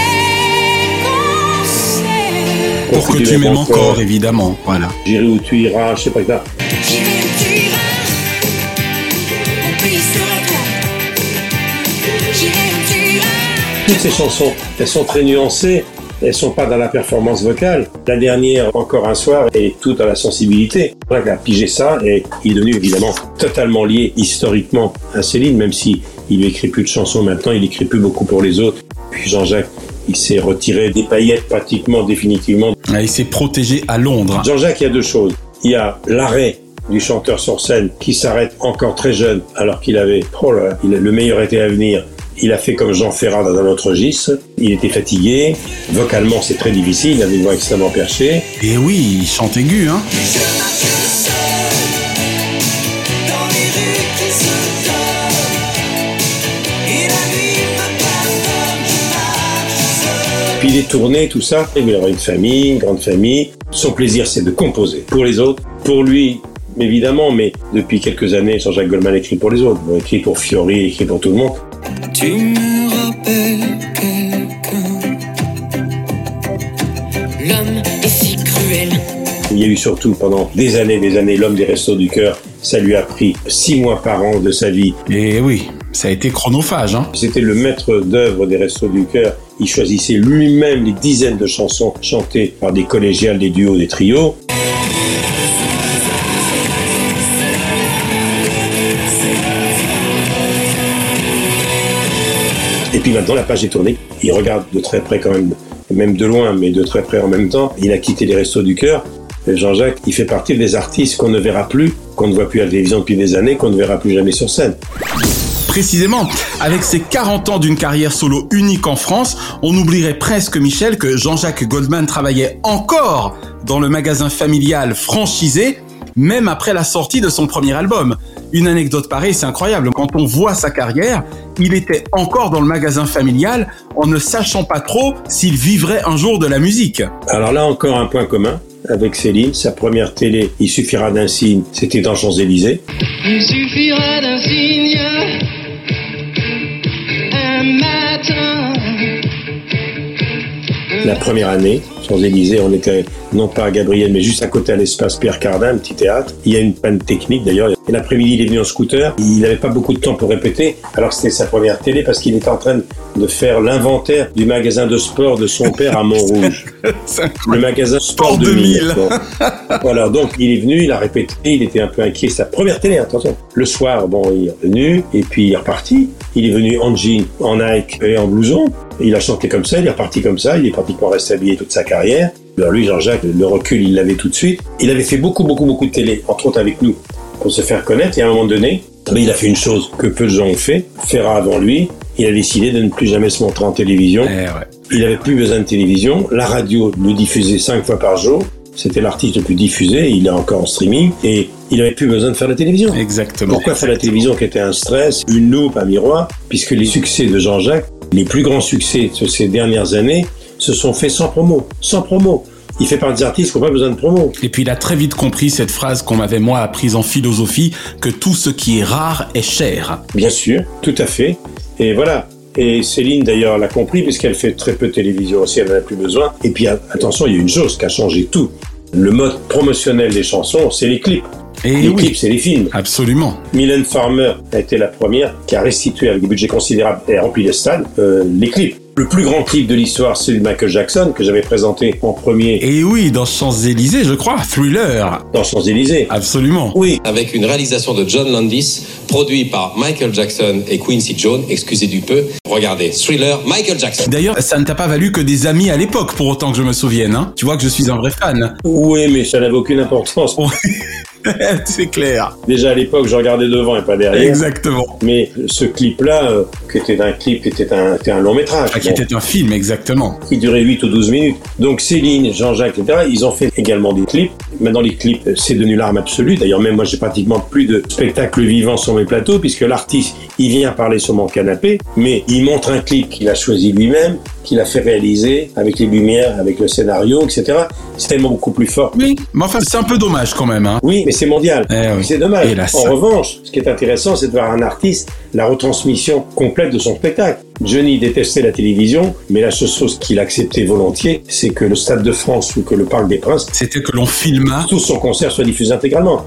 Speaker 11: qu'on s'aime.
Speaker 4: Pour que tu m'aimes encore, évidemment. Voilà.
Speaker 5: J'irai où tu iras, je sais pas quoi.
Speaker 11: J'irai où tu iras, mon pays sera toi. J'irai où tu iras.
Speaker 5: Toutes ces chansons, elles sont très nuancées. Elles sont pas dans la performance vocale. La dernière, encore un soir, est tout dans la sensibilité. Jacques a pigé ça et il est devenu évidemment totalement lié historiquement à Céline, même si il lui écrit plus de chansons maintenant, il écrit plus beaucoup pour les autres. Puis Jean-Jacques, il s'est retiré des paillettes pratiquement définitivement.
Speaker 4: Ah, il s'est protégé à Londres.
Speaker 5: Jean-Jacques, il y a deux choses. Il y a l'arrêt du chanteur sur scène qui s'arrête encore très jeune alors qu'il avait, oh là là, il a le meilleur été à venir. Il a fait comme Jean Ferrat dans un autre registre. Il était fatigué. Vocalement, c'est très difficile. Il avait une voix extrêmement perchée.
Speaker 4: Et oui, il chante aigu, hein.
Speaker 11: Et.
Speaker 5: Puis il est tourné, tout ça. Il avait une famille, une grande famille. Son plaisir, c'est de composer. Pour les autres, pour lui, évidemment, mais depuis quelques années, Jean-Jacques Goldman écrit pour les autres. Il écrit pour Fiori, il écrit pour tout le monde.
Speaker 11: Tu me rappelles quelqu'un. L'homme est si cruel.
Speaker 5: Il y a eu surtout pendant des années, des années, l'homme des restos du cœur. Ça lui a pris six mois par an de sa vie.
Speaker 4: Et oui, ça a été chronophage, hein.
Speaker 5: C'était le maître d'œuvre des restos du cœur. Il choisissait lui-même les dizaines de chansons chantées par des collégiales, des duos, des trios. Puis maintenant, la page est tournée. Il regarde de très près quand même, même de loin, mais de très près en même temps. Il a quitté les restos du cœur. Jean-Jacques, il fait partie des artistes qu'on ne verra plus, qu'on ne voit plus à la télévision depuis des années, qu'on ne verra plus jamais sur scène.
Speaker 4: Précisément, avec ses 40 ans d'une carrière solo unique en France, on oublierait presque, Michel, que Jean-Jacques Goldman travaillait encore dans le magasin familial franchisé, même après la sortie de son premier album. Une anecdote pareille, c'est incroyable. Quand on voit sa carrière, il était encore dans le magasin familial en ne sachant pas trop s'il vivrait un jour de la musique.
Speaker 5: Alors là encore un point commun avec Céline. Sa première télé, Il suffira d'un signe, c'était dans Champs-Élysées.
Speaker 11: Il suffira d'un signe. Un matin.
Speaker 5: La première année, Champs-Élysées, on était non pas à Gabriel, mais juste à côté à l'espace Pierre Cardin, un petit théâtre. Il y a une panne technique d'ailleurs. Et l'après-midi, il est venu en scooter. Il n'avait pas beaucoup de temps pour répéter, alors que c'était sa première télé parce qu'il était en train de faire l'inventaire du magasin de sport de son père à Montrouge. [LAUGHS] Le magasin Sport 2000. Bon. voilà, donc il est venu, il a répété, il était un peu inquiet. Sa première télé, attention. Le soir, bon, il est revenu et puis il est reparti. Il est venu en jean, en Nike et en blouson. Il a chanté comme ça, il est reparti comme ça, il est pratiquement resté habillé toute sa carrière. Alors lui, Jean-Jacques, le recul, il l'avait tout de suite. Il avait fait beaucoup, beaucoup, beaucoup de télé, entre autres avec nous, pour se faire connaître. Et à un moment donné, mais il a fait une chose que peu de gens ont fait. Ferrat avant lui, il a décidé de ne plus jamais se montrer en télévision. Il n'avait plus besoin de télévision. La radio le diffusait cinq fois par jour. C'était l'artiste le plus diffusé. Il est encore en streaming. Et il n'avait plus besoin de faire la télévision.
Speaker 4: Exactement.
Speaker 5: Pourquoi faire la télévision qui était un stress, une loupe, un miroir Puisque les succès de Jean-Jacques, les plus grands succès de ces dernières années, se sont faits sans promo. Sans promo. Il fait partie des artistes qui n'ont pas besoin de promo.
Speaker 4: Et puis il a très vite compris cette phrase qu'on m'avait moi apprise en philosophie, que tout ce qui est rare est cher.
Speaker 5: Bien sûr, tout à fait. Et voilà. Et Céline, d'ailleurs, l'a compris, puisqu'elle fait très peu de télévision aussi, elle n'en a plus besoin. Et puis, attention, il y a une chose qui a changé tout. Le mode promotionnel des chansons, c'est les clips.
Speaker 4: Et
Speaker 5: les
Speaker 4: oui.
Speaker 5: clips, c'est les films.
Speaker 4: Absolument.
Speaker 5: Mylène Farmer a été la première qui a restitué avec des budgets considérables et rempli les stades euh, les clips. Le plus grand clip de l'histoire, c'est de Michael Jackson que j'avais présenté en premier
Speaker 4: Et oui, dans Champs-Élysées, je crois. Thriller.
Speaker 5: dans Champs-Élysées.
Speaker 4: Absolument.
Speaker 5: Oui,
Speaker 28: avec une réalisation de John Landis, produit par Michael Jackson et Quincy Jones, excusez du peu. Regardez, Thriller, Michael Jackson.
Speaker 4: D'ailleurs, ça ne t'a pas valu que des amis à l'époque, pour autant que je me souvienne. Hein. Tu vois que je suis un vrai fan.
Speaker 5: oui, mais ça n'avait aucune importance. [LAUGHS] [LAUGHS]
Speaker 4: c'est clair.
Speaker 5: Déjà à l'époque, je regardais devant et pas derrière.
Speaker 4: Exactement.
Speaker 5: Mais ce clip-là, euh, qui était un clip, qui était un, était un long métrage.
Speaker 4: Ah, qui
Speaker 5: Bon.
Speaker 4: était un film, exactement.
Speaker 5: qui durait 8 ou 12 minutes. Donc Céline, Jean-Jacques, etc., ils ont fait également des clips. Maintenant, les clips, euh, c'est devenu l'arme absolue. D'ailleurs, même moi, j'ai pratiquement plus de spectacles vivants sur mes plateaux, puisque l'artiste, il vient parler sur mon canapé, mais il montre un clip qu'il a choisi lui-même, qu'il a fait réaliser, avec les lumières, avec le scénario, etc. C'est tellement beaucoup plus fort.
Speaker 4: Oui, mais enfin, c'est un peu dommage quand même. Hein.
Speaker 5: Oui, mais c'est mondial.
Speaker 4: Eh oui.
Speaker 5: C'est dommage.
Speaker 4: Hélas.
Speaker 5: En revanche, ce qui est intéressant, c'est de voir un artiste la retransmission complète de son spectacle. Johnny détestait la télévision, mais la seule chose qu'il acceptait volontiers, c'est que le Stade de France ou que le Parc des Princes,
Speaker 4: C'était que l'on filma.
Speaker 5: tout son concert soit diffusé intégralement.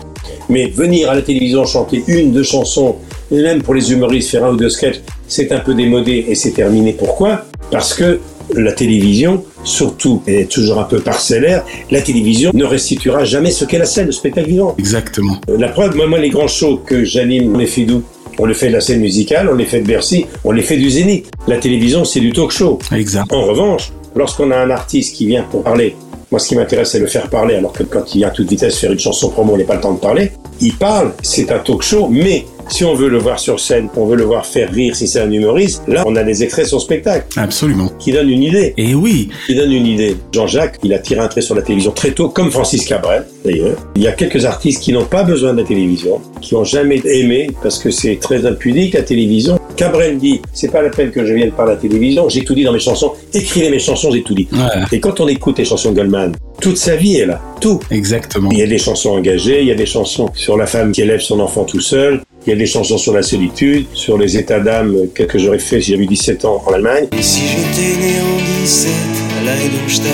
Speaker 5: Mais venir à la télévision chanter une, deux chansons, et même pour les humoristes faire un ou deux sketchs, c'est un peu démodé et c'est terminé. Pourquoi? Parce que la télévision, surtout, elle est toujours un peu parcellaire, la télévision ne restituera jamais ce qu'est la scène, le spectacle vivant.
Speaker 4: Exactement.
Speaker 5: La preuve, moi, moi, les grands shows que j'anime, on les fait d'où? On les fait de la scène musicale, on les fait de Bercy, on les fait du Zénith. La télévision, c'est du talk show.
Speaker 4: Exact.
Speaker 5: En revanche, lorsqu'on a un artiste qui vient pour parler, moi, ce qui m'intéresse, c'est le faire parler, alors que quand il vient à toute vitesse faire une chanson promo, on n'a pas le temps de parler. Il parle, c'est un talk show, mais si on veut le voir sur scène, on veut le voir faire rire si c'est un humoriste, là, on a des extraits de son spectacle
Speaker 4: Absolument.
Speaker 5: qui donnent une idée.
Speaker 4: Et oui,
Speaker 5: qui donne une idée. Jean-Jacques, il a tiré un trait sur la télévision très tôt, comme Francis Cabrel, d'ailleurs. Il y a quelques artistes qui n'ont pas besoin de la télévision, qui n'ont jamais aimé, parce que c'est très impudique, la télévision. Cabrel dit, c'est pas la peine que je vienne par la télévision, j'ai tout dit dans mes chansons, écrivez mes chansons, j'ai tout dit.
Speaker 4: Ouais.
Speaker 5: Et quand on écoute les chansons de Goldman, toute sa vie est là, tout.
Speaker 4: exactement.
Speaker 5: Il y a des chansons engagées, il y a des chansons sur la femme qui élève son enfant tout seul, il y a des chansons sur la solitude, sur les états d'âme que que j'aurais fait si j'avais eu 17 ans en Allemagne.
Speaker 29: Et si j'étais né en 17 à Leidenstadt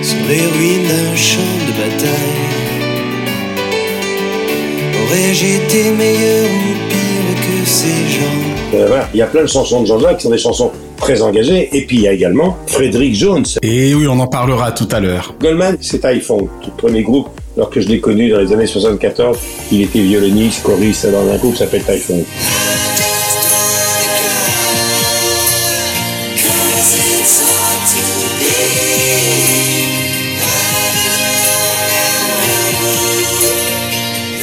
Speaker 29: Sur les ruines d'un champ de bataille Aurais-je été meilleur ou
Speaker 5: Euh, voilà. Il y a plein de chansons de Jean-Jacques qui sont des chansons très engagées. Et puis il y a également Frédéric Jones.
Speaker 4: Et oui, on en parlera tout à l'heure.
Speaker 5: Goldman, c'est iPhone, tout premier groupe. Alors que je l'ai connu dans les années 74, il était violoniste, choriste dans un groupe qui s'appelle Typhoon.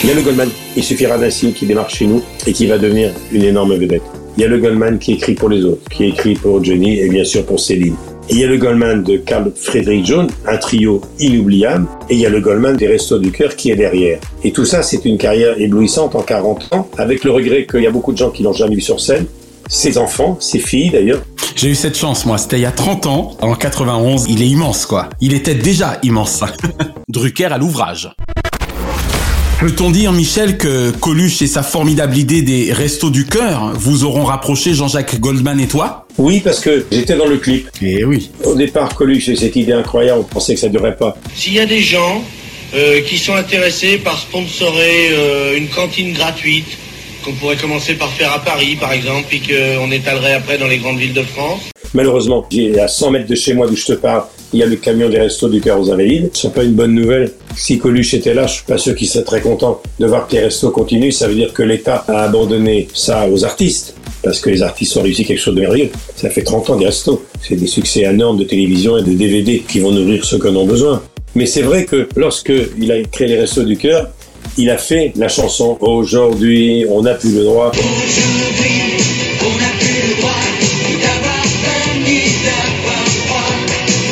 Speaker 5: Il y a le Goldman, il suffira d'un signe qui démarre chez nous et qui va devenir une énorme vedette. Il y a le Goldman qui écrit pour les autres, qui écrit pour Johnny et bien sûr pour Céline. Et il y a le Goldman de Carl Frederick Jones, un trio inoubliable. Et il y a le Goldman des Restos du Cœur qui est derrière. Et tout ça, c'est une carrière éblouissante en 40 ans, avec le regret qu'il y a beaucoup de gens qui l'ont jamais vu sur scène. Ses enfants, ses filles d'ailleurs.
Speaker 4: J'ai eu cette chance, moi. C'était il y a 30 ans, en 91. Il est immense, quoi. Il était déjà immense. [LAUGHS] Drucker à l'ouvrage. Peut-on dire, Michel, que Coluche et sa formidable idée des Restos du Cœur vous auront rapproché Jean-Jacques Goldman et toi?
Speaker 5: Oui, parce que j'étais dans le clip.
Speaker 4: Et oui.
Speaker 5: Au départ, Coluche et cette idée incroyable, on pensait que ça ne durerait pas.
Speaker 30: S'il y a des gens euh, qui sont intéressés par sponsorer euh, une cantine gratuite, qu'on pourrait commencer par faire à Paris, par exemple, puis qu'on étalerait après dans les grandes villes de France.
Speaker 5: Malheureusement, j'ai à 100 mètres de chez moi d'où je te parle, il y a le camion des Restos du Cœur aux Invalides. Ce n'est pas une bonne nouvelle. Si Coluche était là, je suis pas sûr qu'il serait très content de voir que les restos continuent. Ça veut dire que l'État a abandonné ça aux artistes. Parce que les artistes ont réussi quelque chose de merveilleux. Ça fait 30 ans des restos. C'est des succès énormes de télévision et de DVD qui vont nourrir ceux qui en ont besoin. Mais c'est vrai que lorsque il a créé les Restos du Cœur, il a fait la chanson Aujourd'hui, on n'a plus le droit.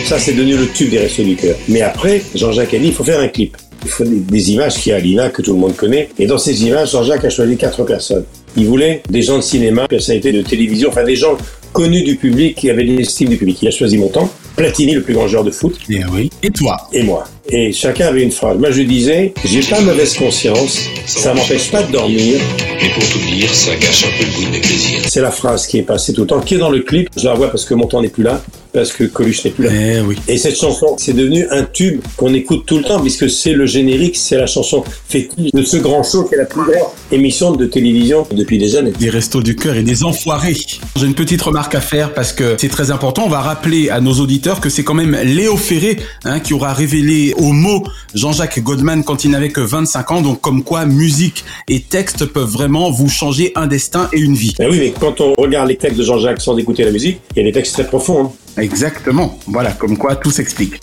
Speaker 5: Ça, c'est devenu le tube des Restos du Cœur. Mais après, Jean-Jacques a dit, il faut faire un clip. Il faut des, images qui a Lina, que tout le monde connaît. Et dans ces images, Jean-Jacques a choisi quatre personnes. Il voulait des gens de cinéma, personnalités de télévision, enfin des gens connus du public qui avaient l'estime du public. Il a choisi mon temps, Platini, le plus grand joueur de foot.
Speaker 4: Et oui. Et toi?
Speaker 5: Et moi. Et chacun avait une phrase. Moi, je disais, j'ai pas mauvaise conscience, ça m'empêche pas de dormir.
Speaker 10: Mais pour tout dire, ça gâche un peu le goût de mes plaisirs.
Speaker 5: C'est la phrase qui est passée tout le temps, qui est dans le clip. Je la vois parce que mon temps n'est plus là, parce que Coluche n'est plus là.
Speaker 4: Eh oui.
Speaker 5: Et cette chanson, c'est devenu un tube qu'on écoute tout le temps, puisque c'est le générique, c'est la chanson fétiche de ce grand show qui est la plus grande émission de télévision depuis des années.
Speaker 4: Des restos du cœur et des enfoirés. J'ai une petite remarque à faire parce que c'est très important. On va rappeler à nos auditeurs que c'est quand même Léo Ferré hein, qui aura révélé au mot Jean-Jacques Goldman quand il n'avait que 25 ans. Donc comme quoi musique et texte peuvent vraiment vous changer un destin et une vie.
Speaker 5: Ben oui, mais quand on regarde les textes de Jean-Jacques sans écouter la musique, il y a des textes très profonds. hein.
Speaker 4: Exactement. Voilà, comme quoi tout s'explique.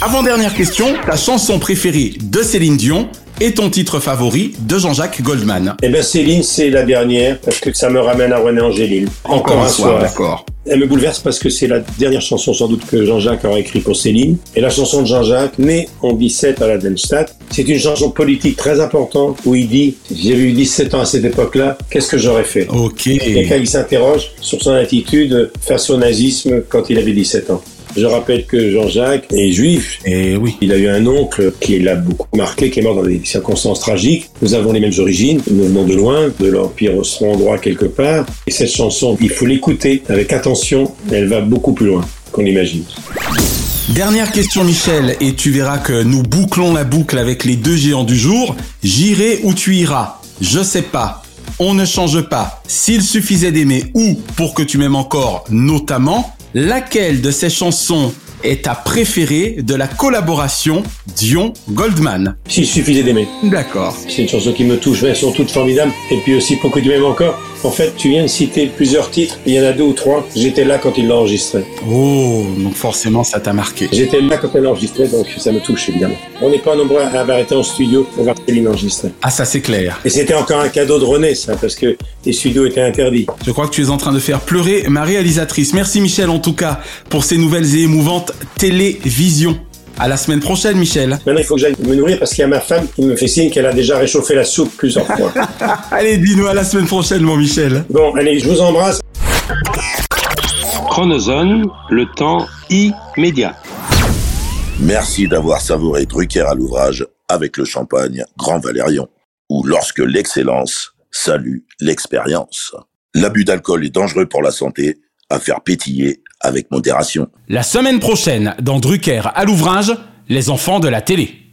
Speaker 4: Avant-dernière question, ta chanson préférée de Céline Dion et ton titre favori de Jean-Jacques Goldman.
Speaker 5: Eh ben Céline, c'est la dernière, parce que ça me ramène à René Angélil.
Speaker 4: Encore un soir, d'accord.
Speaker 5: Elle me bouleverse parce que c'est la dernière chanson sans doute que Jean-Jacques aura écrit pour Céline. Et la chanson de Jean-Jacques, née en 17 à la Denstadt, c'est une chanson politique très importante où il dit « J'ai eu 17 ans à cette époque-là, qu'est-ce que j'aurais fait ?»
Speaker 4: Ok.
Speaker 5: Quelqu'un qui s'interroge sur son attitude face au nazisme quand il avait 17 ans. Je rappelle que Jean-Jacques est juif.
Speaker 4: Et oui.
Speaker 5: Il a eu un oncle qui l'a beaucoup marqué, qui est mort dans des circonstances tragiques. Nous avons les mêmes origines, nous venons de loin, de l'Empire austro-hongrois quelque part. Et cette chanson, il faut l'écouter avec attention. Elle va beaucoup plus loin qu'on imagine.
Speaker 4: Dernière question Michel, et tu verras que nous bouclons la boucle avec les deux géants du jour. J'irai où tu iras. Je sais pas. On ne change pas. S'il suffisait d'aimer ou pour que tu m'aimes encore, notamment, laquelle de ces chansons est ta préférée de la collaboration Dion-Goldman
Speaker 5: S'il suffisait d'aimer.
Speaker 4: D'accord.
Speaker 5: C'est une chanson qui me touche, elles sont toutes formidables. Et puis aussi, pour que tu m'aimes encore, en fait, tu viens de citer plusieurs titres. Il y en a deux ou trois. J'étais là quand il l'a enregistré.
Speaker 4: Oh, donc forcément ça t'a marqué.
Speaker 5: J'étais là quand elle l'a enregistré, donc ça me touche évidemment. On n'est pas nombreux à avoir été en studio pour voir Céline enregistrer.
Speaker 4: Ah ça c'est clair.
Speaker 5: Et c'était encore un cadeau de René, ça, parce que les studios étaient interdits.
Speaker 4: Je crois que tu es en train de faire pleurer ma réalisatrice. Merci Michel en tout cas pour ces nouvelles et émouvantes télévisions. À la semaine prochaine Michel.
Speaker 5: Maintenant, il faut que j'aille me nourrir parce qu'il y a ma femme qui me fait signe qu'elle a déjà réchauffé la soupe plusieurs fois. [LAUGHS]
Speaker 4: Allez, dis-nous à la semaine prochaine mon Michel.
Speaker 5: bon, allez, je vous embrasse.
Speaker 23: Chronozone, le temps immédiat.
Speaker 31: Merci d'avoir savouré Drucker à l'ouvrage avec le champagne Grand Valérion, ou lorsque l'excellence salue l'expérience. L'abus d'alcool est dangereux pour la santé, à faire pétiller avec modération.
Speaker 4: La semaine prochaine, dans Drucker à l'ouvrage, les enfants de la télé.